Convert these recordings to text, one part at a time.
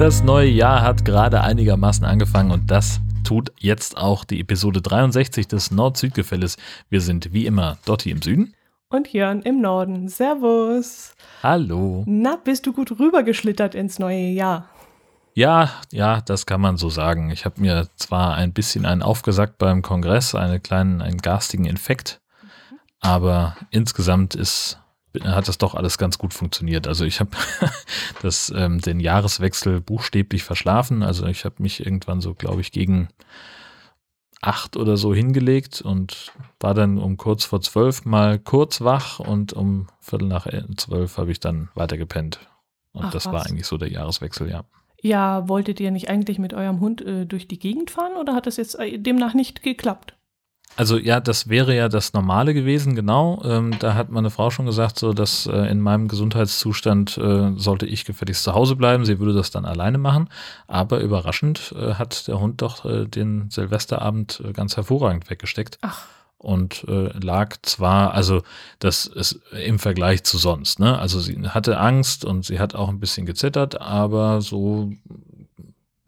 Das neue Jahr hat gerade einigermaßen angefangen und das tut jetzt auch die Episode 63 des Nord-Süd-Gefälles. Wir sind wie immer Dotti im Süden. Und Jörn im Norden. Servus. Hallo. Na, bist du gut rübergeschlittert ins neue Jahr? Ja, ja, das kann man so sagen. Ich habe mir zwar ein bisschen einen aufgesagt beim Kongress, einen kleinen, einen garstigen Infekt, aber insgesamt ist hat das doch alles ganz gut funktioniert. Also ich habe das ähm, den Jahreswechsel buchstäblich verschlafen. Also ich habe mich irgendwann so, glaube ich, gegen acht oder so hingelegt und war dann um kurz vor zwölf mal kurz wach und um Viertel nach zwölf habe ich dann weiter gepennt. Und Ach, das was. war eigentlich so der Jahreswechsel, ja. Ja, wolltet ihr nicht eigentlich mit eurem Hund äh, durch die Gegend fahren oder hat das jetzt äh, demnach nicht geklappt? Also ja, das wäre ja das Normale gewesen, genau. Ähm, da hat meine Frau schon gesagt, so dass äh, in meinem Gesundheitszustand äh, sollte ich gefälligst zu Hause bleiben. Sie würde das dann alleine machen. Aber überraschend äh, hat der Hund doch äh, den Silvesterabend äh, ganz hervorragend weggesteckt. Ach. Und äh, lag zwar, also das ist im Vergleich zu sonst, ne? Also sie hatte Angst und sie hat auch ein bisschen gezittert, aber so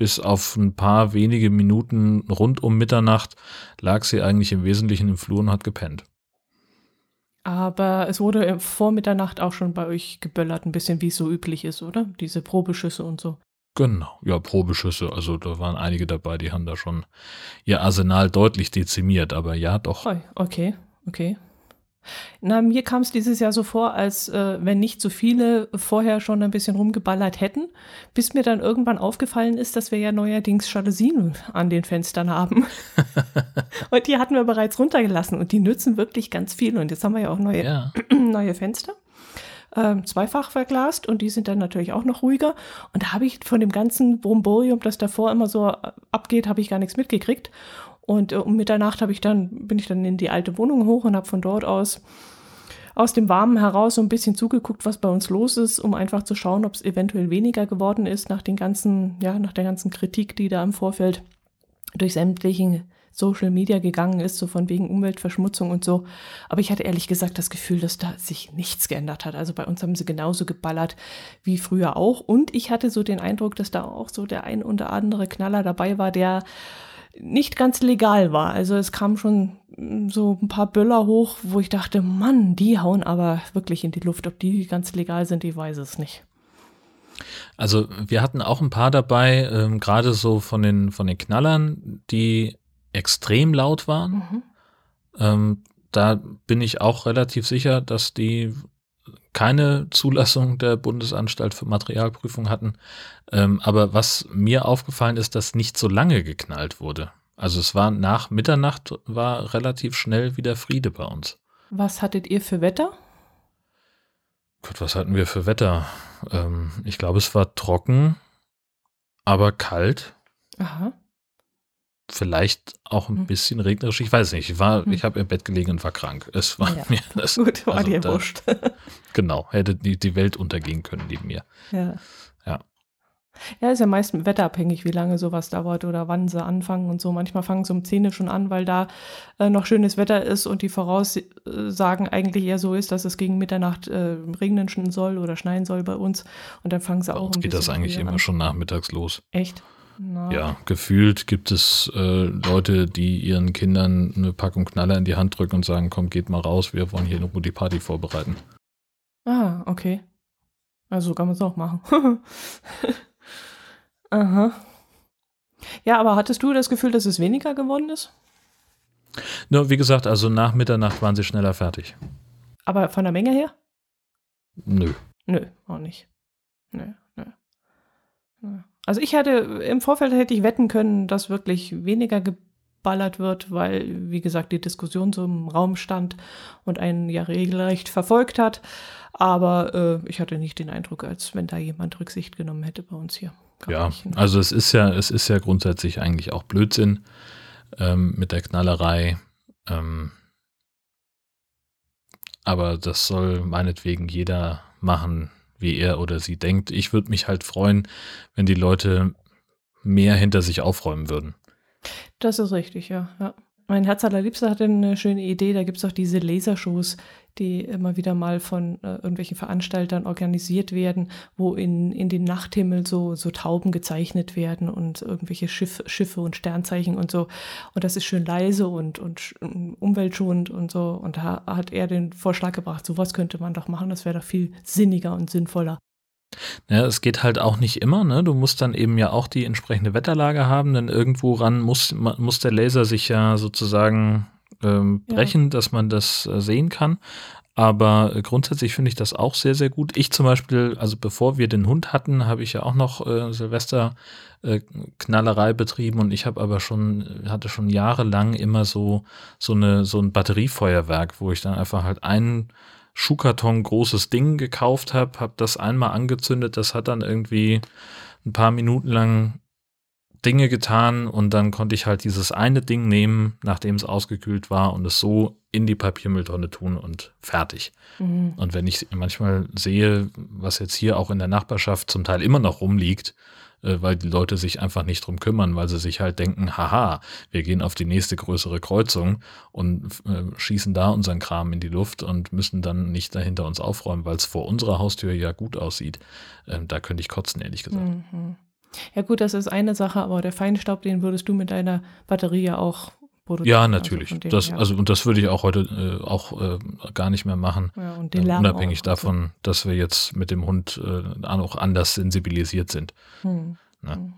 bis auf ein paar wenige Minuten rund um Mitternacht lag sie eigentlich im Wesentlichen im Flur und hat gepennt. Aber es wurde vor Mitternacht auch schon bei euch geböllert, ein bisschen wie es so üblich ist, oder? Diese Probeschüsse und so. Genau, ja, Probeschüsse. Also da waren einige dabei, die haben da schon ihr Arsenal deutlich dezimiert, aber ja, doch. Okay, okay. Na, mir kam es dieses Jahr so vor, als äh, wenn nicht so viele vorher schon ein bisschen rumgeballert hätten, bis mir dann irgendwann aufgefallen ist, dass wir ja neuerdings Jalousien an den Fenstern haben. und die hatten wir bereits runtergelassen und die nützen wirklich ganz viel. Und jetzt haben wir ja auch neue, ja. neue Fenster. Ähm, zweifach verglast und die sind dann natürlich auch noch ruhiger. Und da habe ich von dem ganzen Bromborium, das davor immer so abgeht, habe ich gar nichts mitgekriegt. Und äh, um Mitternacht habe ich dann, bin ich dann in die alte Wohnung hoch und habe von dort aus aus dem Warmen heraus so ein bisschen zugeguckt, was bei uns los ist, um einfach zu schauen, ob es eventuell weniger geworden ist nach den ganzen, ja, nach der ganzen Kritik, die da im Vorfeld durch sämtlichen Social Media gegangen ist, so von wegen Umweltverschmutzung und so. Aber ich hatte ehrlich gesagt das Gefühl, dass da sich nichts geändert hat. Also bei uns haben sie genauso geballert wie früher auch. Und ich hatte so den Eindruck, dass da auch so der ein oder andere Knaller dabei war, der nicht ganz legal war. Also es kam schon mm, so ein paar Böller hoch, wo ich dachte, Mann, die hauen aber wirklich in die Luft. Ob die ganz legal sind, ich weiß es nicht. Also wir hatten auch ein paar dabei, ähm, gerade so von den, von den Knallern, die extrem laut waren. Mhm. Ähm, da bin ich auch relativ sicher, dass die keine Zulassung der Bundesanstalt für Materialprüfung hatten. Ähm, aber was mir aufgefallen ist, dass nicht so lange geknallt wurde. Also es war nach Mitternacht, war relativ schnell wieder Friede bei uns. Was hattet ihr für Wetter? Gott, was hatten wir für Wetter? Ähm, ich glaube, es war trocken, aber kalt. Aha vielleicht auch ein hm. bisschen regnerisch. Ich weiß nicht. Ich war, hm. ich habe im Bett gelegen und war krank. Es war ja. mir das. Gut, war also dir da, wurscht. genau, hätte die, die Welt untergehen können neben mir. Ja. Ja. Ja, ist ja meist wetterabhängig, wie lange sowas dauert oder wann sie anfangen und so. Manchmal fangen sie um 10 schon an, weil da äh, noch schönes Wetter ist und die Voraussagen eigentlich eher so ist, dass es gegen Mitternacht äh, regnen soll oder schneien soll bei uns. Und dann fangen sie bei auch uns ein geht das eigentlich immer an. schon nachmittags los. Echt? Ja, gefühlt gibt es äh, Leute, die ihren Kindern eine Packung Knaller in die Hand drücken und sagen, komm, geht mal raus, wir wollen hier eine gute Party vorbereiten. Ah, okay. Also kann man es auch machen. Aha. Ja, aber hattest du das Gefühl, dass es weniger geworden ist? Nur, wie gesagt, also nach Mitternacht waren sie schneller fertig. Aber von der Menge her? Nö. Nö, auch nicht. Nö. Also ich hätte, im Vorfeld hätte ich wetten können, dass wirklich weniger geballert wird, weil, wie gesagt, die Diskussion so im Raum stand und einen ja regelrecht verfolgt hat. Aber äh, ich hatte nicht den Eindruck, als wenn da jemand Rücksicht genommen hätte bei uns hier. Gar ja, nicht, also es ist ja, es ist ja grundsätzlich eigentlich auch Blödsinn ähm, mit der Knallerei. Ähm, aber das soll meinetwegen jeder machen, wie er oder sie denkt. Ich würde mich halt freuen, wenn die Leute mehr hinter sich aufräumen würden. Das ist richtig, ja. ja. Mein Herz allerliebster hatte eine schöne Idee. Da gibt es auch diese Lasershows, die immer wieder mal von äh, irgendwelchen Veranstaltern organisiert werden, wo in, in den Nachthimmel so, so Tauben gezeichnet werden und irgendwelche Schiff, Schiffe und Sternzeichen und so. Und das ist schön leise und, und umweltschonend und so. Und da hat er den Vorschlag gebracht, sowas könnte man doch machen, das wäre doch viel sinniger und sinnvoller. Ja, es geht halt auch nicht immer, ne? Du musst dann eben ja auch die entsprechende Wetterlage haben, denn irgendwo ran muss, muss der Laser sich ja sozusagen ähm, brechen, ja. dass man das äh, sehen kann. Aber äh, grundsätzlich finde ich das auch sehr, sehr gut. Ich zum Beispiel, also bevor wir den Hund hatten, habe ich ja auch noch äh, Silvester äh, betrieben und ich habe aber schon, hatte schon jahrelang immer so, so eine, so ein Batteriefeuerwerk, wo ich dann einfach halt einen Schuhkarton großes Ding gekauft habe, habe das einmal angezündet, das hat dann irgendwie ein paar Minuten lang Dinge getan und dann konnte ich halt dieses eine Ding nehmen, nachdem es ausgekühlt war und es so in die Papiermülltonne tun und fertig. Mhm. Und wenn ich manchmal sehe, was jetzt hier auch in der Nachbarschaft zum Teil immer noch rumliegt, äh, weil die Leute sich einfach nicht drum kümmern, weil sie sich halt denken, haha, wir gehen auf die nächste größere Kreuzung und äh, schießen da unseren Kram in die Luft und müssen dann nicht dahinter uns aufräumen, weil es vor unserer Haustür ja gut aussieht. Äh, da könnte ich kotzen, ehrlich gesagt. Mhm. Ja gut, das ist eine Sache, aber der Feinstaub, den würdest du mit deiner Batterie ja auch produzieren. Ja, natürlich. Also das, also, und das würde ich auch heute äh, auch äh, gar nicht mehr machen. Ja, und den Lärm unabhängig auch, davon, also. dass wir jetzt mit dem Hund äh, auch anders sensibilisiert sind. Hm. Ne? Hm.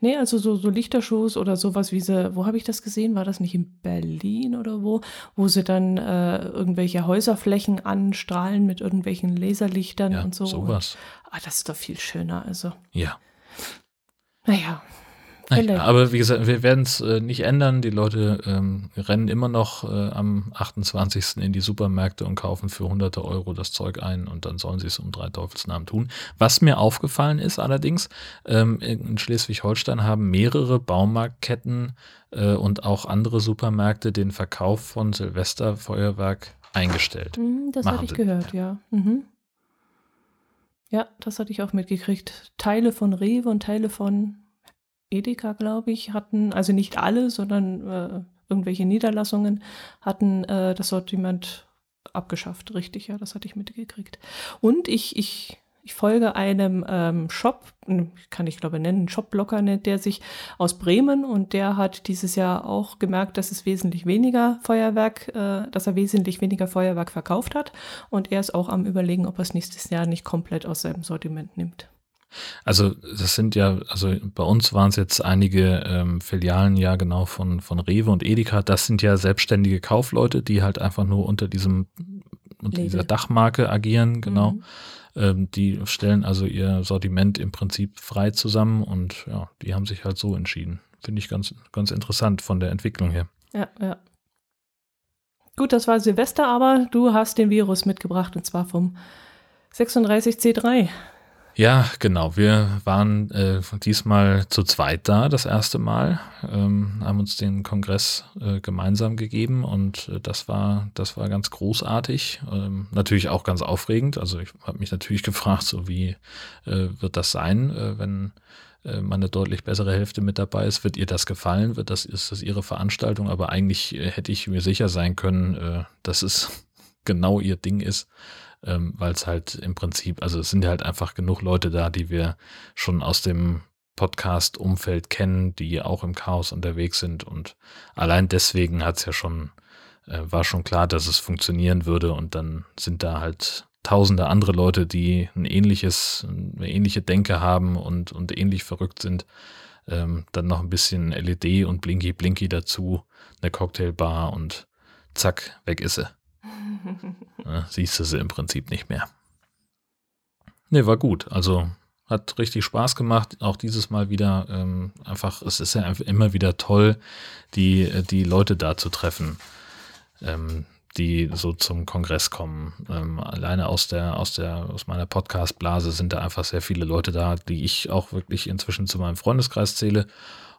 Nee, also so, so Lichtershows oder sowas wie sie, wo habe ich das gesehen? War das nicht in Berlin oder wo? Wo sie dann äh, irgendwelche Häuserflächen anstrahlen mit irgendwelchen Laserlichtern ja, und so. Sowas. Und, ah, das ist doch viel schöner, also. Ja. Naja, naja, aber wie gesagt, wir werden es äh, nicht ändern. Die Leute ähm, rennen immer noch äh, am 28. in die Supermärkte und kaufen für hunderte Euro das Zeug ein und dann sollen sie es um drei Teufelsnamen tun. Was mir aufgefallen ist allerdings, ähm, in Schleswig-Holstein haben mehrere Baumarktketten äh, und auch andere Supermärkte den Verkauf von Silvesterfeuerwerk eingestellt. Mhm, das hatte ich gehört, ja. Mhm. Ja, das hatte ich auch mitgekriegt. Teile von Rewe und Teile von Edeka, glaube ich, hatten, also nicht alle, sondern äh, irgendwelche Niederlassungen hatten äh, das Sortiment abgeschafft. Richtig, ja, das hatte ich mitgekriegt. Und ich, ich, ich folge einem ähm, Shop, kann ich glaube nennen, Shopblocker nennt der sich aus Bremen und der hat dieses Jahr auch gemerkt, dass es wesentlich weniger Feuerwerk, äh, dass er wesentlich weniger Feuerwerk verkauft hat und er ist auch am überlegen, ob er es nächstes Jahr nicht komplett aus seinem Sortiment nimmt. Also das sind ja, also bei uns waren es jetzt einige ähm, Filialen ja genau von, von Rewe und Edeka. Das sind ja selbstständige Kaufleute, die halt einfach nur unter diesem, unter dieser Dachmarke agieren, genau. Mhm. Ähm, die stellen also ihr Sortiment im Prinzip frei zusammen und ja, die haben sich halt so entschieden. Finde ich ganz, ganz interessant von der Entwicklung her. Ja, ja. Gut, das war Silvester, aber du hast den Virus mitgebracht und zwar vom 36C3. Ja, genau. Wir waren äh, diesmal zu zweit da, das erste Mal, ähm, haben uns den Kongress äh, gemeinsam gegeben und äh, das war, das war ganz großartig. Ähm, natürlich auch ganz aufregend. Also ich habe mich natürlich gefragt, so wie äh, wird das sein, äh, wenn äh, meine deutlich bessere Hälfte mit dabei ist. Wird ihr das gefallen? Wird das, ist das ihre Veranstaltung? Aber eigentlich hätte ich mir sicher sein können, dass es genau ihr Ding ist ähm, weil es halt im Prinzip, also es sind ja halt einfach genug Leute da, die wir schon aus dem Podcast-Umfeld kennen, die auch im Chaos unterwegs sind und allein deswegen hat es ja schon, äh, war schon klar, dass es funktionieren würde und dann sind da halt tausende andere Leute, die ein ähnliches, eine ähnliche Denke haben und, und ähnlich verrückt sind. Ähm, dann noch ein bisschen LED und Blinky Blinky dazu, eine Cocktailbar und zack, weg ist sie. Siehst du sie im Prinzip nicht mehr. Ne, war gut. Also hat richtig Spaß gemacht. Auch dieses Mal wieder ähm, einfach, es ist ja immer wieder toll, die, die Leute da zu treffen, ähm, die so zum Kongress kommen. Ähm, alleine aus der, aus der, aus meiner Podcast-Blase sind da einfach sehr viele Leute da, die ich auch wirklich inzwischen zu meinem Freundeskreis zähle.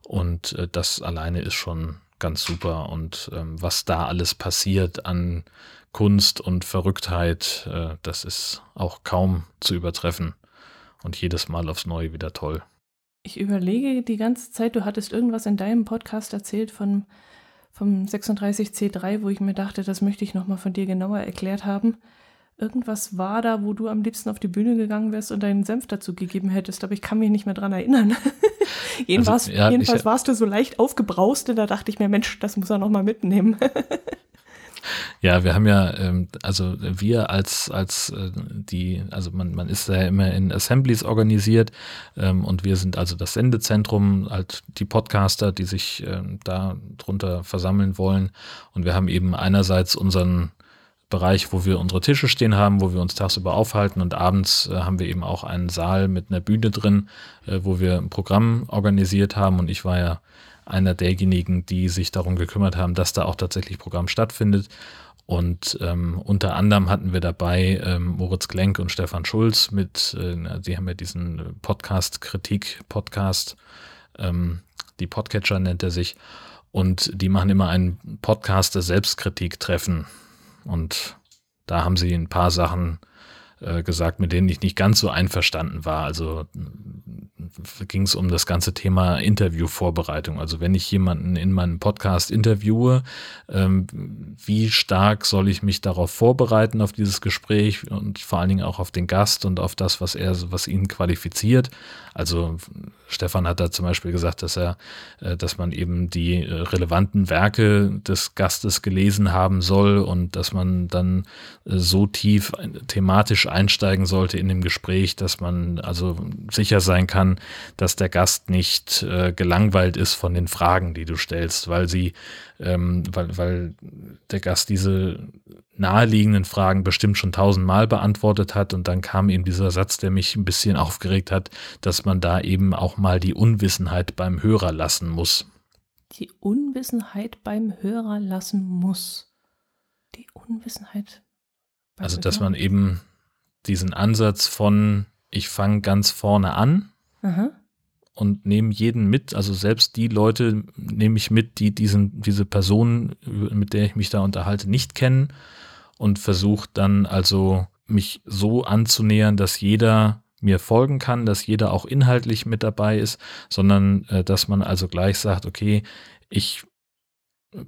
Und äh, das alleine ist schon ganz super. Und ähm, was da alles passiert an Kunst und Verrücktheit, äh, das ist auch kaum zu übertreffen und jedes Mal aufs Neue wieder toll. Ich überlege die ganze Zeit, du hattest irgendwas in deinem Podcast erzählt von, vom 36C3, wo ich mir dachte, das möchte ich nochmal von dir genauer erklärt haben. Irgendwas war da, wo du am liebsten auf die Bühne gegangen wärst und deinen Senf dazu gegeben hättest, aber ich kann mich nicht mehr dran erinnern. jedenfalls also, ja, jedenfalls ich, warst du so leicht aufgebraust und da dachte ich mir, Mensch, das muss er nochmal mitnehmen. Ja, wir haben ja, ähm, also wir als, als äh, die, also man, man ist ja immer in Assemblies organisiert ähm, und wir sind also das Sendezentrum, halt die Podcaster, die sich ähm, da drunter versammeln wollen. Und wir haben eben einerseits unseren Bereich, wo wir unsere Tische stehen haben, wo wir uns tagsüber aufhalten und abends äh, haben wir eben auch einen Saal mit einer Bühne drin, äh, wo wir ein Programm organisiert haben und ich war ja einer derjenigen, die sich darum gekümmert haben, dass da auch tatsächlich Programm stattfindet. Und ähm, unter anderem hatten wir dabei ähm, Moritz Klenk und Stefan Schulz mit, äh, die haben ja diesen Podcast-Kritik-Podcast, ähm, die Podcatcher nennt er sich. Und die machen immer einen Podcast der Selbstkritik-Treffen. Und da haben sie ein paar Sachen äh, gesagt, mit denen ich nicht ganz so einverstanden war. Also ging es um das ganze Thema Interviewvorbereitung. Also wenn ich jemanden in meinem Podcast interviewe, ähm, wie stark soll ich mich darauf vorbereiten, auf dieses Gespräch und vor allen Dingen auch auf den Gast und auf das, was er, was ihn qualifiziert. Also Stefan hat da zum Beispiel gesagt, dass er, äh, dass man eben die äh, relevanten Werke des Gastes gelesen haben soll und dass man dann äh, so tief thematisch einsteigen sollte in dem Gespräch, dass man also sicher sein kann, dass der Gast nicht gelangweilt ist von den Fragen, die du stellst, weil sie, ähm, weil, weil der Gast diese naheliegenden Fragen bestimmt schon tausendmal beantwortet hat und dann kam eben dieser Satz, der mich ein bisschen aufgeregt hat, dass man da eben auch mal die Unwissenheit beim Hörer lassen muss. Die Unwissenheit beim Hörer lassen muss. Die Unwissenheit. Beim also, dass man eben diesen Ansatz von ich fange ganz vorne an Aha. Und nehme jeden mit, also selbst die Leute nehme ich mit, die diesen, diese Person, mit der ich mich da unterhalte, nicht kennen und versuche dann also mich so anzunähern, dass jeder mir folgen kann, dass jeder auch inhaltlich mit dabei ist, sondern äh, dass man also gleich sagt, okay, ich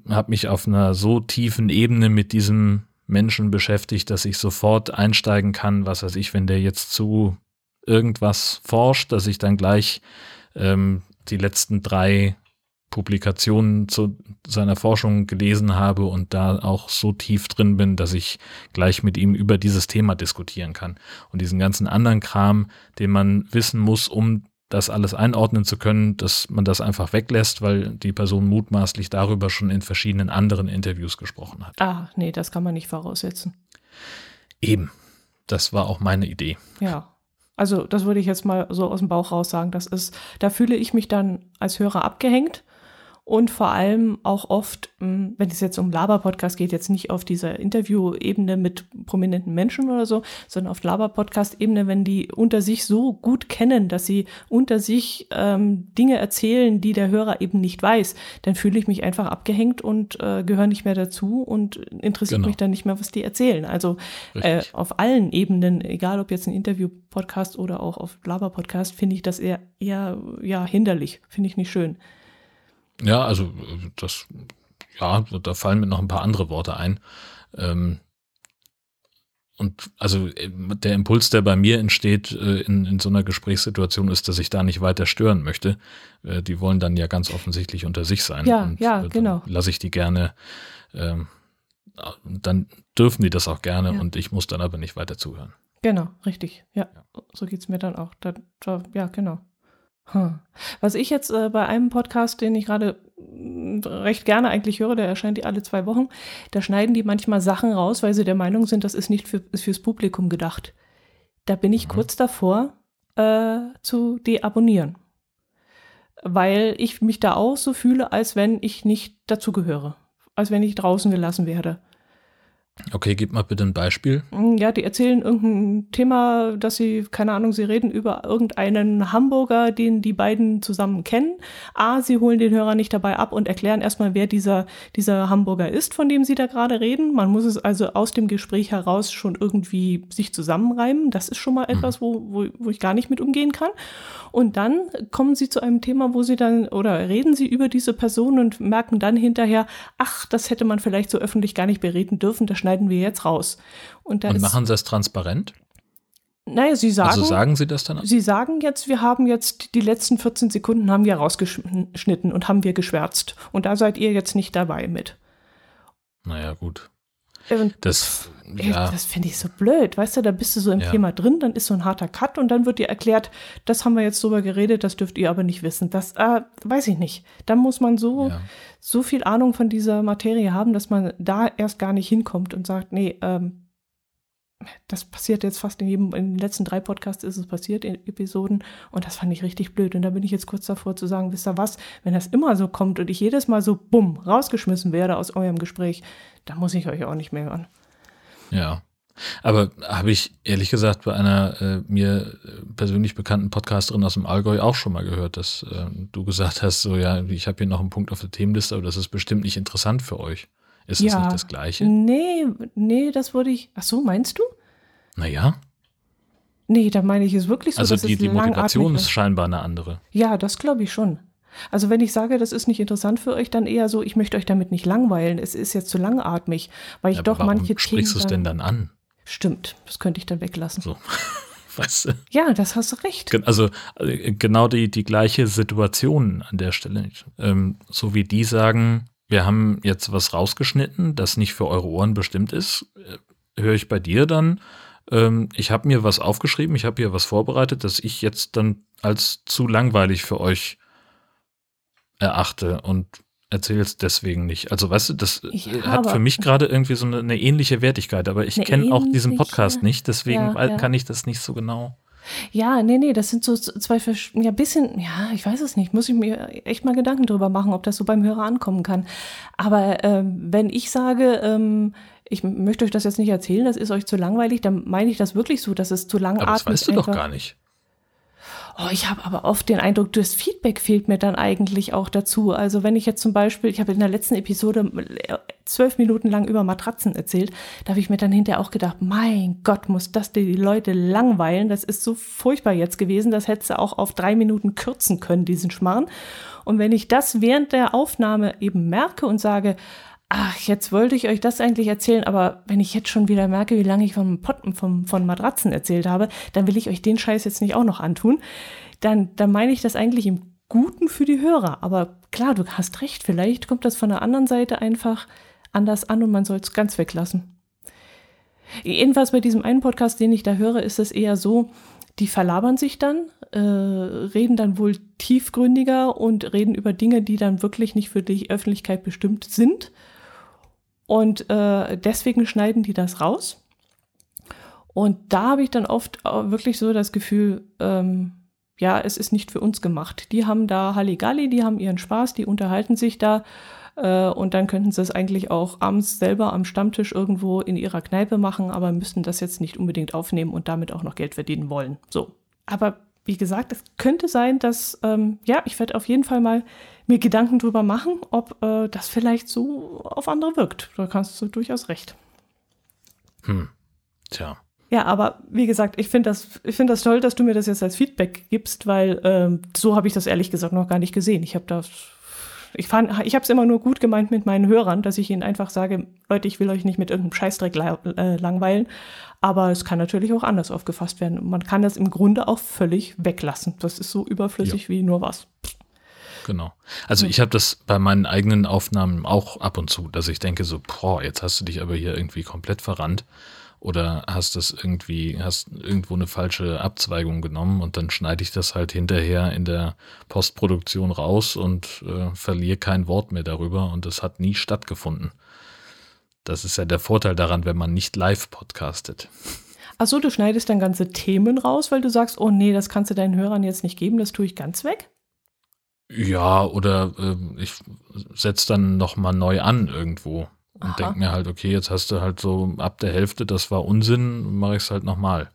habe mich auf einer so tiefen Ebene mit diesem Menschen beschäftigt, dass ich sofort einsteigen kann, was weiß ich, wenn der jetzt zu irgendwas forscht, dass ich dann gleich ähm, die letzten drei Publikationen zu seiner Forschung gelesen habe und da auch so tief drin bin, dass ich gleich mit ihm über dieses Thema diskutieren kann. Und diesen ganzen anderen Kram, den man wissen muss, um das alles einordnen zu können, dass man das einfach weglässt, weil die Person mutmaßlich darüber schon in verschiedenen anderen Interviews gesprochen hat. Ah, nee, das kann man nicht voraussetzen. Eben. Das war auch meine Idee. Ja. Also, das würde ich jetzt mal so aus dem Bauch raus sagen. Das ist, da fühle ich mich dann als Hörer abgehängt und vor allem auch oft, hm, wenn es jetzt um Laber-Podcast geht, jetzt nicht auf dieser Interview-Ebene mit prominenten Menschen oder so, sondern auf Laber-Podcast-Ebene, wenn die unter sich so gut kennen, dass sie unter sich ähm, Dinge erzählen, die der Hörer eben nicht weiß, dann fühle ich mich einfach abgehängt und äh, gehöre nicht mehr dazu und interessiert genau. mich dann nicht mehr, was die erzählen. Also äh, auf allen Ebenen, egal ob jetzt ein Interview-Podcast oder auch auf Laber-Podcast, finde ich das eher, eher ja, hinderlich, finde ich nicht schön. Ja, also das, ja, da fallen mir noch ein paar andere Worte ein. Ähm, und also der Impuls, der bei mir entsteht äh, in, in so einer Gesprächssituation, ist, dass ich da nicht weiter stören möchte. Äh, die wollen dann ja ganz offensichtlich unter sich sein. Ja, und, ja, äh, genau. Lasse ich die gerne, ähm, dann dürfen die das auch gerne ja. und ich muss dann aber nicht weiter zuhören. Genau, richtig. Ja, ja. so geht es mir dann auch. Da, da, ja, genau. Hm. Was ich jetzt äh, bei einem Podcast, den ich gerade mm, recht gerne eigentlich höre, der erscheint die alle zwei Wochen, da schneiden die manchmal Sachen raus, weil sie der Meinung sind, das ist nicht für, ist fürs Publikum gedacht. Da bin ich mhm. kurz davor äh, zu deabonnieren. Weil ich mich da auch so fühle, als wenn ich nicht dazugehöre. Als wenn ich draußen gelassen werde. Okay, gib mal bitte ein Beispiel. Mm, ja, die erzählen irgendein Thema, dass sie, keine Ahnung, sie reden über irgendeinen Hamburger, den die beiden zusammen kennen. A, sie holen den Hörer nicht dabei ab und erklären erstmal, wer dieser, dieser Hamburger ist, von dem sie da gerade reden. Man muss es also aus dem Gespräch heraus schon irgendwie sich zusammenreimen. Das ist schon mal mhm. etwas, wo, wo, wo ich gar nicht mit umgehen kann. Und dann kommen sie zu einem Thema, wo sie dann, oder reden sie über diese Person und merken dann hinterher, ach, das hätte man vielleicht so öffentlich gar nicht bereden dürfen, das schneiden wir jetzt raus. Und, und machen sie es transparent? Naja, sie sagen. Also sagen sie das dann? Sie sagen jetzt, wir haben jetzt die letzten 14 Sekunden haben wir rausgeschnitten und haben wir geschwärzt. Und da seid ihr jetzt nicht dabei mit. Naja, gut. Und das, ja. das finde ich so blöd. Weißt du, da bist du so im ja. Thema drin, dann ist so ein harter Cut und dann wird dir erklärt, das haben wir jetzt drüber geredet, das dürft ihr aber nicht wissen. Das äh, weiß ich nicht. Da muss man so, ja. so viel Ahnung von dieser Materie haben, dass man da erst gar nicht hinkommt und sagt, nee, ähm, das passiert jetzt fast in jedem, in den letzten drei Podcasts ist es passiert, in Episoden. Und das fand ich richtig blöd. Und da bin ich jetzt kurz davor zu sagen, wisst ihr was, wenn das immer so kommt und ich jedes Mal so bumm rausgeschmissen werde aus eurem Gespräch, dann muss ich euch auch nicht mehr hören. Ja. Aber habe ich ehrlich gesagt bei einer äh, mir persönlich bekannten Podcasterin aus dem Allgäu auch schon mal gehört, dass äh, du gesagt hast, so ja, ich habe hier noch einen Punkt auf der Themenliste, aber das ist bestimmt nicht interessant für euch. Ist ja. das nicht das Gleiche? Nee, nee, das würde ich. Ach so, meinst du? Naja. Nee, da meine ich es wirklich so. Also die, die Motivation ist scheinbar eine andere. Ja, das glaube ich schon. Also wenn ich sage, das ist nicht interessant für euch, dann eher so, ich möchte euch damit nicht langweilen. Es ist jetzt zu langatmig, weil ich ja, doch warum manche sprichst du es denn dann an? Stimmt, das könnte ich dann weglassen. So. Weißt du? Ja, das hast du recht. Also äh, genau die, die gleiche Situation an der Stelle. Ähm, so wie die sagen, wir haben jetzt was rausgeschnitten, das nicht für eure Ohren bestimmt ist, äh, höre ich bei dir dann, ähm, ich habe mir was aufgeschrieben, ich habe hier was vorbereitet, das ich jetzt dann als zu langweilig für euch erachte und erzähle es deswegen nicht. Also weißt du, das ja, hat für mich gerade irgendwie so eine, eine, ähnliche Wertigkeit, aber ich kenne auch diesen Podcast nicht, deswegen ja, ja. kann ich das nicht so genau. Ja, nee, nee, das sind so zwei, ja, bisschen, ja, ich weiß es nicht, muss ich mir echt mal Gedanken drüber machen, ob das so beim Hörer ankommen kann. Aber ähm, wenn ich sage, ähm, ich möchte euch das jetzt nicht erzählen, das ist euch zu langweilig, dann meine ich das wirklich so, dass es zu langatmig ist. Das weißt du doch gar nicht. Oh, ich habe aber oft den Eindruck, das Feedback fehlt mir dann eigentlich auch dazu. Also wenn ich jetzt zum Beispiel, ich habe in der letzten Episode zwölf Minuten lang über Matratzen erzählt, da habe ich mir dann hinterher auch gedacht, mein Gott, muss das die Leute langweilen. Das ist so furchtbar jetzt gewesen, das hättest du auch auf drei Minuten kürzen können, diesen Schmarrn. Und wenn ich das während der Aufnahme eben merke und sage, ach, jetzt wollte ich euch das eigentlich erzählen, aber wenn ich jetzt schon wieder merke, wie lange ich von, von, von Matratzen erzählt habe, dann will ich euch den Scheiß jetzt nicht auch noch antun. Dann, dann meine ich das eigentlich im Guten für die Hörer. Aber klar, du hast recht, vielleicht kommt das von der anderen Seite einfach anders an und man soll es ganz weglassen. Jedenfalls bei diesem einen Podcast, den ich da höre, ist es eher so, die verlabern sich dann, äh, reden dann wohl tiefgründiger und reden über Dinge, die dann wirklich nicht für die Öffentlichkeit bestimmt sind. Und äh, deswegen schneiden die das raus. Und da habe ich dann oft wirklich so das Gefühl, ähm, ja, es ist nicht für uns gemacht. Die haben da Halligalli, die haben ihren Spaß, die unterhalten sich da äh, und dann könnten sie es eigentlich auch abends selber am Stammtisch irgendwo in ihrer Kneipe machen, aber müssten das jetzt nicht unbedingt aufnehmen und damit auch noch Geld verdienen wollen. So. Aber wie gesagt, es könnte sein, dass, ähm, ja, ich werde auf jeden Fall mal mir Gedanken drüber machen, ob äh, das vielleicht so auf andere wirkt. Da kannst du durchaus recht. Hm. Tja. Ja, aber wie gesagt, ich finde das, ich das toll, dass du mir das jetzt als Feedback gibst, weil ähm, so habe ich das ehrlich gesagt noch gar nicht gesehen. Ich habe das, ich fand, ich habe es immer nur gut gemeint mit meinen Hörern, dass ich ihnen einfach sage, Leute, ich will euch nicht mit irgendeinem Scheißdreck äh, langweilen, aber es kann natürlich auch anders aufgefasst werden. Man kann das im Grunde auch völlig weglassen. Das ist so überflüssig ja. wie nur was. Genau. Also ich habe das bei meinen eigenen Aufnahmen auch ab und zu, dass ich denke so, boah, jetzt hast du dich aber hier irgendwie komplett verrannt oder hast das irgendwie, hast irgendwo eine falsche Abzweigung genommen und dann schneide ich das halt hinterher in der Postproduktion raus und äh, verliere kein Wort mehr darüber und das hat nie stattgefunden. Das ist ja der Vorteil daran, wenn man nicht live podcastet. Achso, du schneidest dann ganze Themen raus, weil du sagst, oh nee, das kannst du deinen Hörern jetzt nicht geben, das tue ich ganz weg? Ja, oder äh, ich setze dann nochmal neu an irgendwo. und denke mir halt, okay, jetzt hast du halt so ab der Hälfte, das war Unsinn, mache ich es halt nochmal.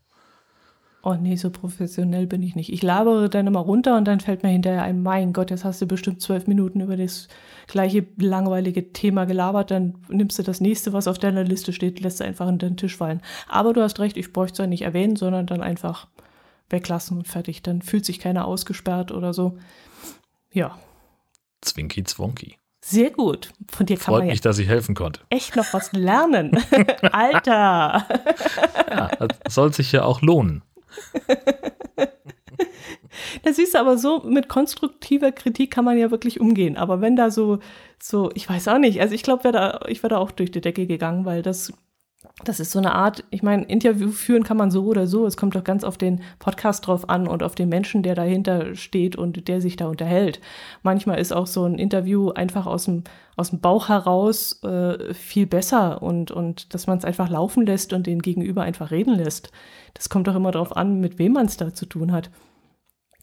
Oh nee, so professionell bin ich nicht. Ich labere dann immer runter und dann fällt mir hinterher ein, mein Gott, jetzt hast du bestimmt zwölf Minuten über das gleiche langweilige Thema gelabert, dann nimmst du das nächste, was auf deiner Liste steht, lässt du einfach in den Tisch fallen. Aber du hast recht, ich bräuchte es ja nicht erwähnen, sondern dann einfach weglassen und fertig. Dann fühlt sich keiner ausgesperrt oder so. Ja. Zwinky Zwonky. Sehr gut. Von dir kann Freut man mich, dass ich helfen konnte. echt noch was lernen. Alter. Ja, das soll sich ja auch lohnen. Da siehst du aber so, mit konstruktiver Kritik kann man ja wirklich umgehen. Aber wenn da so, so, ich weiß auch nicht, also ich glaube, ich wäre da auch durch die Decke gegangen, weil das, das ist so eine Art, ich meine, Interview führen kann man so oder so. Es kommt doch ganz auf den Podcast drauf an und auf den Menschen, der dahinter steht und der sich da unterhält. Manchmal ist auch so ein Interview einfach aus dem, aus dem Bauch heraus äh, viel besser und, und dass man es einfach laufen lässt und den Gegenüber einfach reden lässt. Das kommt doch immer darauf an, mit wem man es da zu tun hat.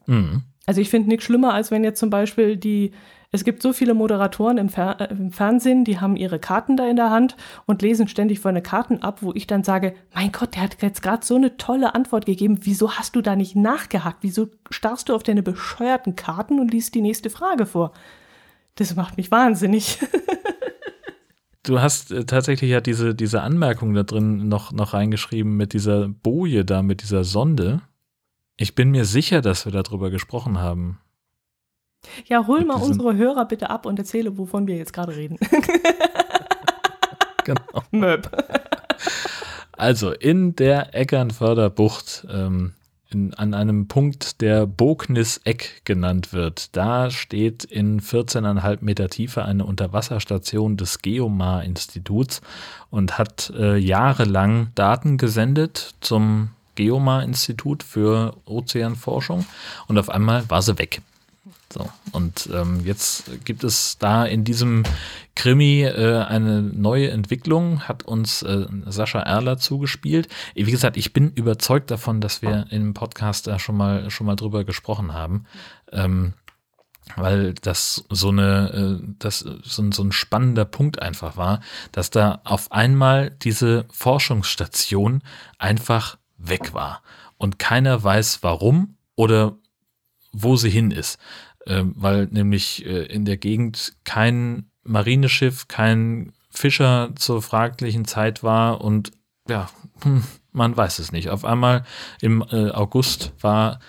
Mhm. Also ich finde nichts schlimmer, als wenn jetzt zum Beispiel die, es gibt so viele Moderatoren im, Fer äh, im Fernsehen, die haben ihre Karten da in der Hand und lesen ständig von den Karten ab, wo ich dann sage, mein Gott, der hat jetzt gerade so eine tolle Antwort gegeben, wieso hast du da nicht nachgehakt? Wieso starrst du auf deine bescheuerten Karten und liest die nächste Frage vor? Das macht mich wahnsinnig. Du hast äh, tatsächlich ja diese, diese Anmerkung da drin noch, noch reingeschrieben mit dieser Boje da, mit dieser Sonde. Ich bin mir sicher, dass wir darüber gesprochen haben. Ja, hol mal unsere Hörer bitte ab und erzähle, wovon wir jetzt gerade reden. Genau. Möb. Also in der Eckernförder Bucht, ähm, in, an einem Punkt, der Bognis-Eck genannt wird, da steht in 14,5 Meter Tiefe eine Unterwasserstation des Geomar-Instituts und hat äh, jahrelang Daten gesendet zum Geomar-Institut für Ozeanforschung und auf einmal war sie weg. So, und ähm, jetzt gibt es da in diesem Krimi äh, eine neue Entwicklung, hat uns äh, Sascha Erler zugespielt. Wie gesagt, ich bin überzeugt davon, dass wir im Podcast da schon mal, schon mal drüber gesprochen haben. Ähm, weil das so eine, äh, das so ein, so ein spannender Punkt einfach war, dass da auf einmal diese Forschungsstation einfach weg war und keiner weiß warum oder wo sie hin ist, ähm, weil nämlich äh, in der Gegend kein Marineschiff, kein Fischer zur fraglichen Zeit war und ja, hm, man weiß es nicht. Auf einmal im äh, August war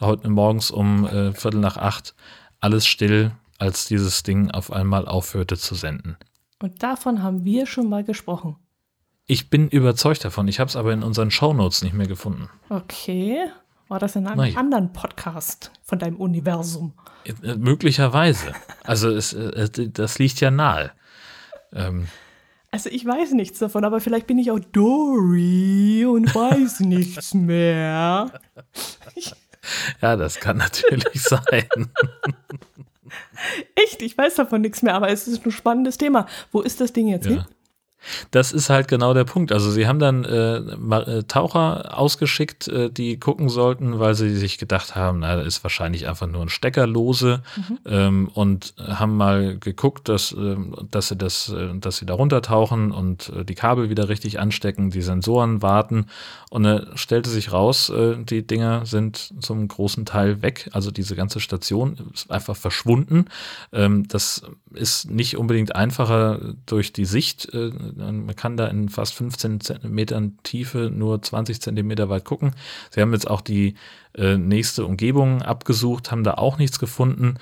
heute morgens um äh, Viertel nach acht alles still, als dieses Ding auf einmal aufhörte zu senden. Und davon haben wir schon mal gesprochen. Ich bin überzeugt davon. Ich habe es aber in unseren Shownotes nicht mehr gefunden. Okay. War das in einem Na ja. anderen Podcast von deinem Universum? Äh, möglicherweise. Also es, äh, das liegt ja nahe. Ähm, Also ich weiß nichts davon, aber vielleicht bin ich auch Dory und weiß nichts mehr. ja, das kann natürlich sein. Echt, ich weiß davon nichts mehr, aber es ist ein spannendes Thema. Wo ist das Ding jetzt hin? Das ist halt genau der Punkt. Also sie haben dann äh, äh, Taucher ausgeschickt, äh, die gucken sollten, weil sie sich gedacht haben, na, da ist wahrscheinlich einfach nur ein Stecker lose ähm, und haben mal geguckt, dass, ähm, dass sie das, äh, dass sie da runtertauchen und äh, die Kabel wieder richtig anstecken, die Sensoren warten und äh, stellte sich raus, äh, die Dinger sind zum großen Teil weg. Also diese ganze Station ist einfach verschwunden. Ähm, das ist nicht unbedingt einfacher durch die Sicht. Äh, man kann da in fast 15 Zentimetern Tiefe nur 20 Zentimeter weit gucken. Sie haben jetzt auch die äh, nächste Umgebung abgesucht, haben da auch nichts gefunden.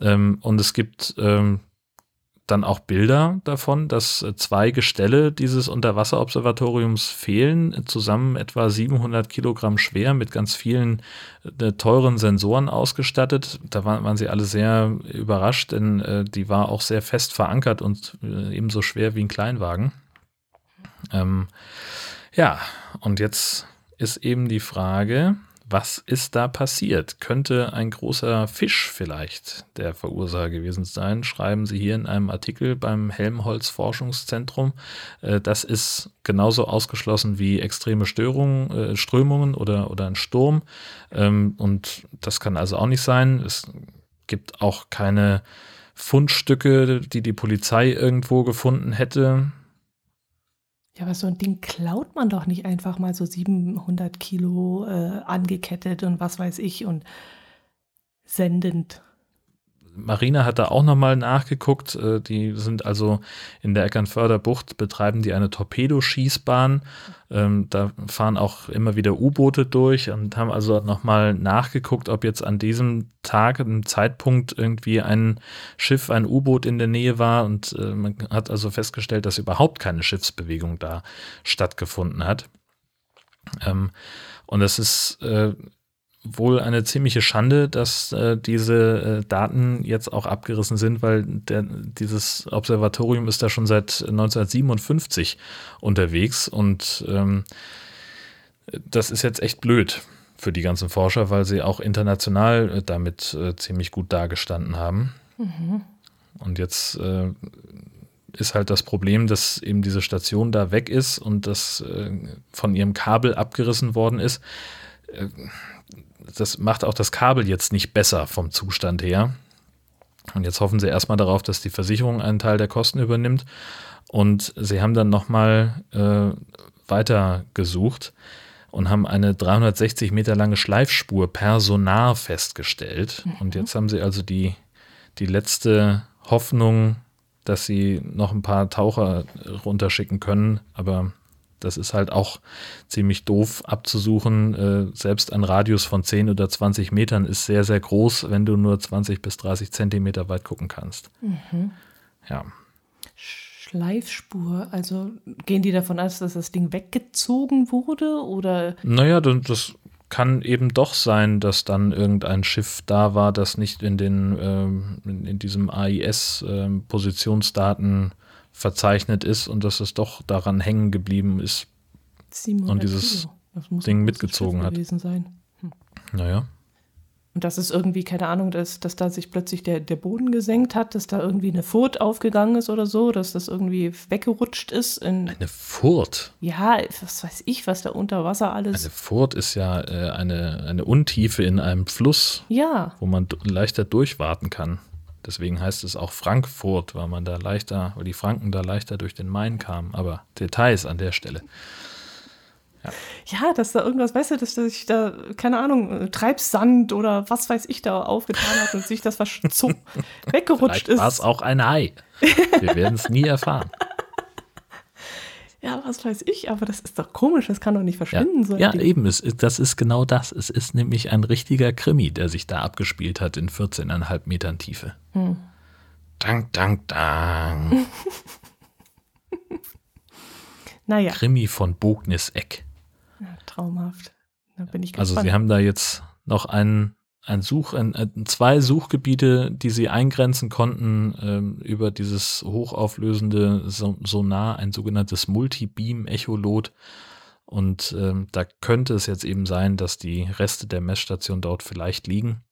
Ähm, und es gibt ähm, dann auch Bilder davon, dass äh, zwei Gestelle dieses Unterwasserobservatoriums fehlen, zusammen etwa 700 Kilogramm schwer mit ganz vielen äh, teuren Sensoren ausgestattet. Da waren, waren sie alle sehr überrascht, denn äh, die war auch sehr fest verankert und äh, ebenso schwer wie ein Kleinwagen. Ähm, ja, und jetzt ist eben die Frage, was ist da passiert? Könnte ein großer Fisch vielleicht der Verursacher gewesen sein? Schreiben Sie hier in einem Artikel beim Helmholtz Forschungszentrum. Äh, Das ist genauso ausgeschlossen wie extreme Störungen, äh, Strömungen oder, oder ein Sturm. Ähm, Und das kann also auch nicht sein. Es gibt auch keine Fundstücke, die die Polizei irgendwo gefunden hätte. Ja, aber so ein Ding klaut man doch nicht einfach mal so 700 Kilo äh, angekettet und was weiß ich und sendend. Marina hat da auch nochmal nachgeguckt. Äh, die sind also in der Eckernförder Bucht, betreiben die eine Torpedoschießbahn. Ähm, da fahren auch immer wieder U-Boote durch und haben also nochmal nachgeguckt, ob jetzt an diesem Tag, einem Zeitpunkt irgendwie ein Schiff, ein U-Boot in der Nähe war. Und äh, man hat also festgestellt, dass überhaupt keine Schiffsbewegung da stattgefunden hat. Ähm, und das ist äh, wohl eine ziemliche Schande, dass äh, diese äh, Daten jetzt auch abgerissen sind, weil der, dieses Observatorium ist da schon seit 1957 unterwegs und ähm, das ist jetzt echt blöd für die ganzen Forscher, weil sie auch international äh, damit äh, ziemlich gut dargestanden haben. Mhm. Und jetzt äh, ist halt das Problem, dass eben diese Station da weg ist und das äh, von ihrem Kabel abgerissen worden ist das macht auch das Kabel jetzt nicht besser vom Zustand her. Und jetzt hoffen sie erstmal darauf, dass die Versicherung einen Teil der Kosten übernimmt. Und sie haben dann nochmal äh, weiter gesucht und haben eine 360 Meter lange Schleifspur per Sonar festgestellt. Mhm. Und jetzt haben sie also die, die letzte Hoffnung, dass sie noch ein paar Taucher runterschicken können. Aber das ist halt auch ziemlich doof abzusuchen. Äh, selbst ein Radius von 10 oder 20 Metern ist sehr, sehr groß, wenn du nur 20 bis 30 Zentimeter weit gucken kannst. Mhm. Ja. Schleifspur, also gehen die davon aus, dass das Ding weggezogen wurde oder? Naja, das kann eben doch sein, dass dann irgendein Schiff da war, das nicht in den ähm, in, diesem AIS-Positionsdaten ähm, verzeichnet ist und dass es doch daran hängen geblieben ist und dieses Ding mitgezogen hat. Sein. Hm. Naja. Und das ist irgendwie, keine Ahnung, dass, dass da sich plötzlich der, der Boden gesenkt hat, dass da irgendwie eine Furt aufgegangen ist oder so, dass das irgendwie weggerutscht ist. eine Furt? Ja, was weiß ich, was da unter Wasser alles. Eine Furt ist ja äh, eine, eine Untiefe in einem Fluss, ja. wo man leichter durchwarten kann. Deswegen heißt es auch Frankfurt, weil man da leichter, weil die Franken da leichter durch den Main kamen. Aber Details an der Stelle. Ja. ja, dass da irgendwas, weißt du, dass sich da, keine Ahnung, Treibsand oder was weiß ich da aufgetan hat und sich das was so weggerutscht Vielleicht ist. War es auch ein Ei. Wir werden es nie erfahren. Ja, was weiß ich, aber das ist doch komisch, das kann doch nicht verschwinden. Ja, so ja eben, es, das ist genau das. Es ist nämlich ein richtiger Krimi, der sich da abgespielt hat in 14,5 Metern Tiefe. Hm. Dank, dank, dank. naja. Krimi von Bognis-Eck. Ja, traumhaft. Da bin ich gespannt. Also Sie haben da jetzt noch einen ein Such, ein, zwei Suchgebiete, die sie eingrenzen konnten ähm, über dieses hochauflösende Sonar, ein sogenanntes Multibeam-Echolot. Und ähm, da könnte es jetzt eben sein, dass die Reste der Messstation dort vielleicht liegen.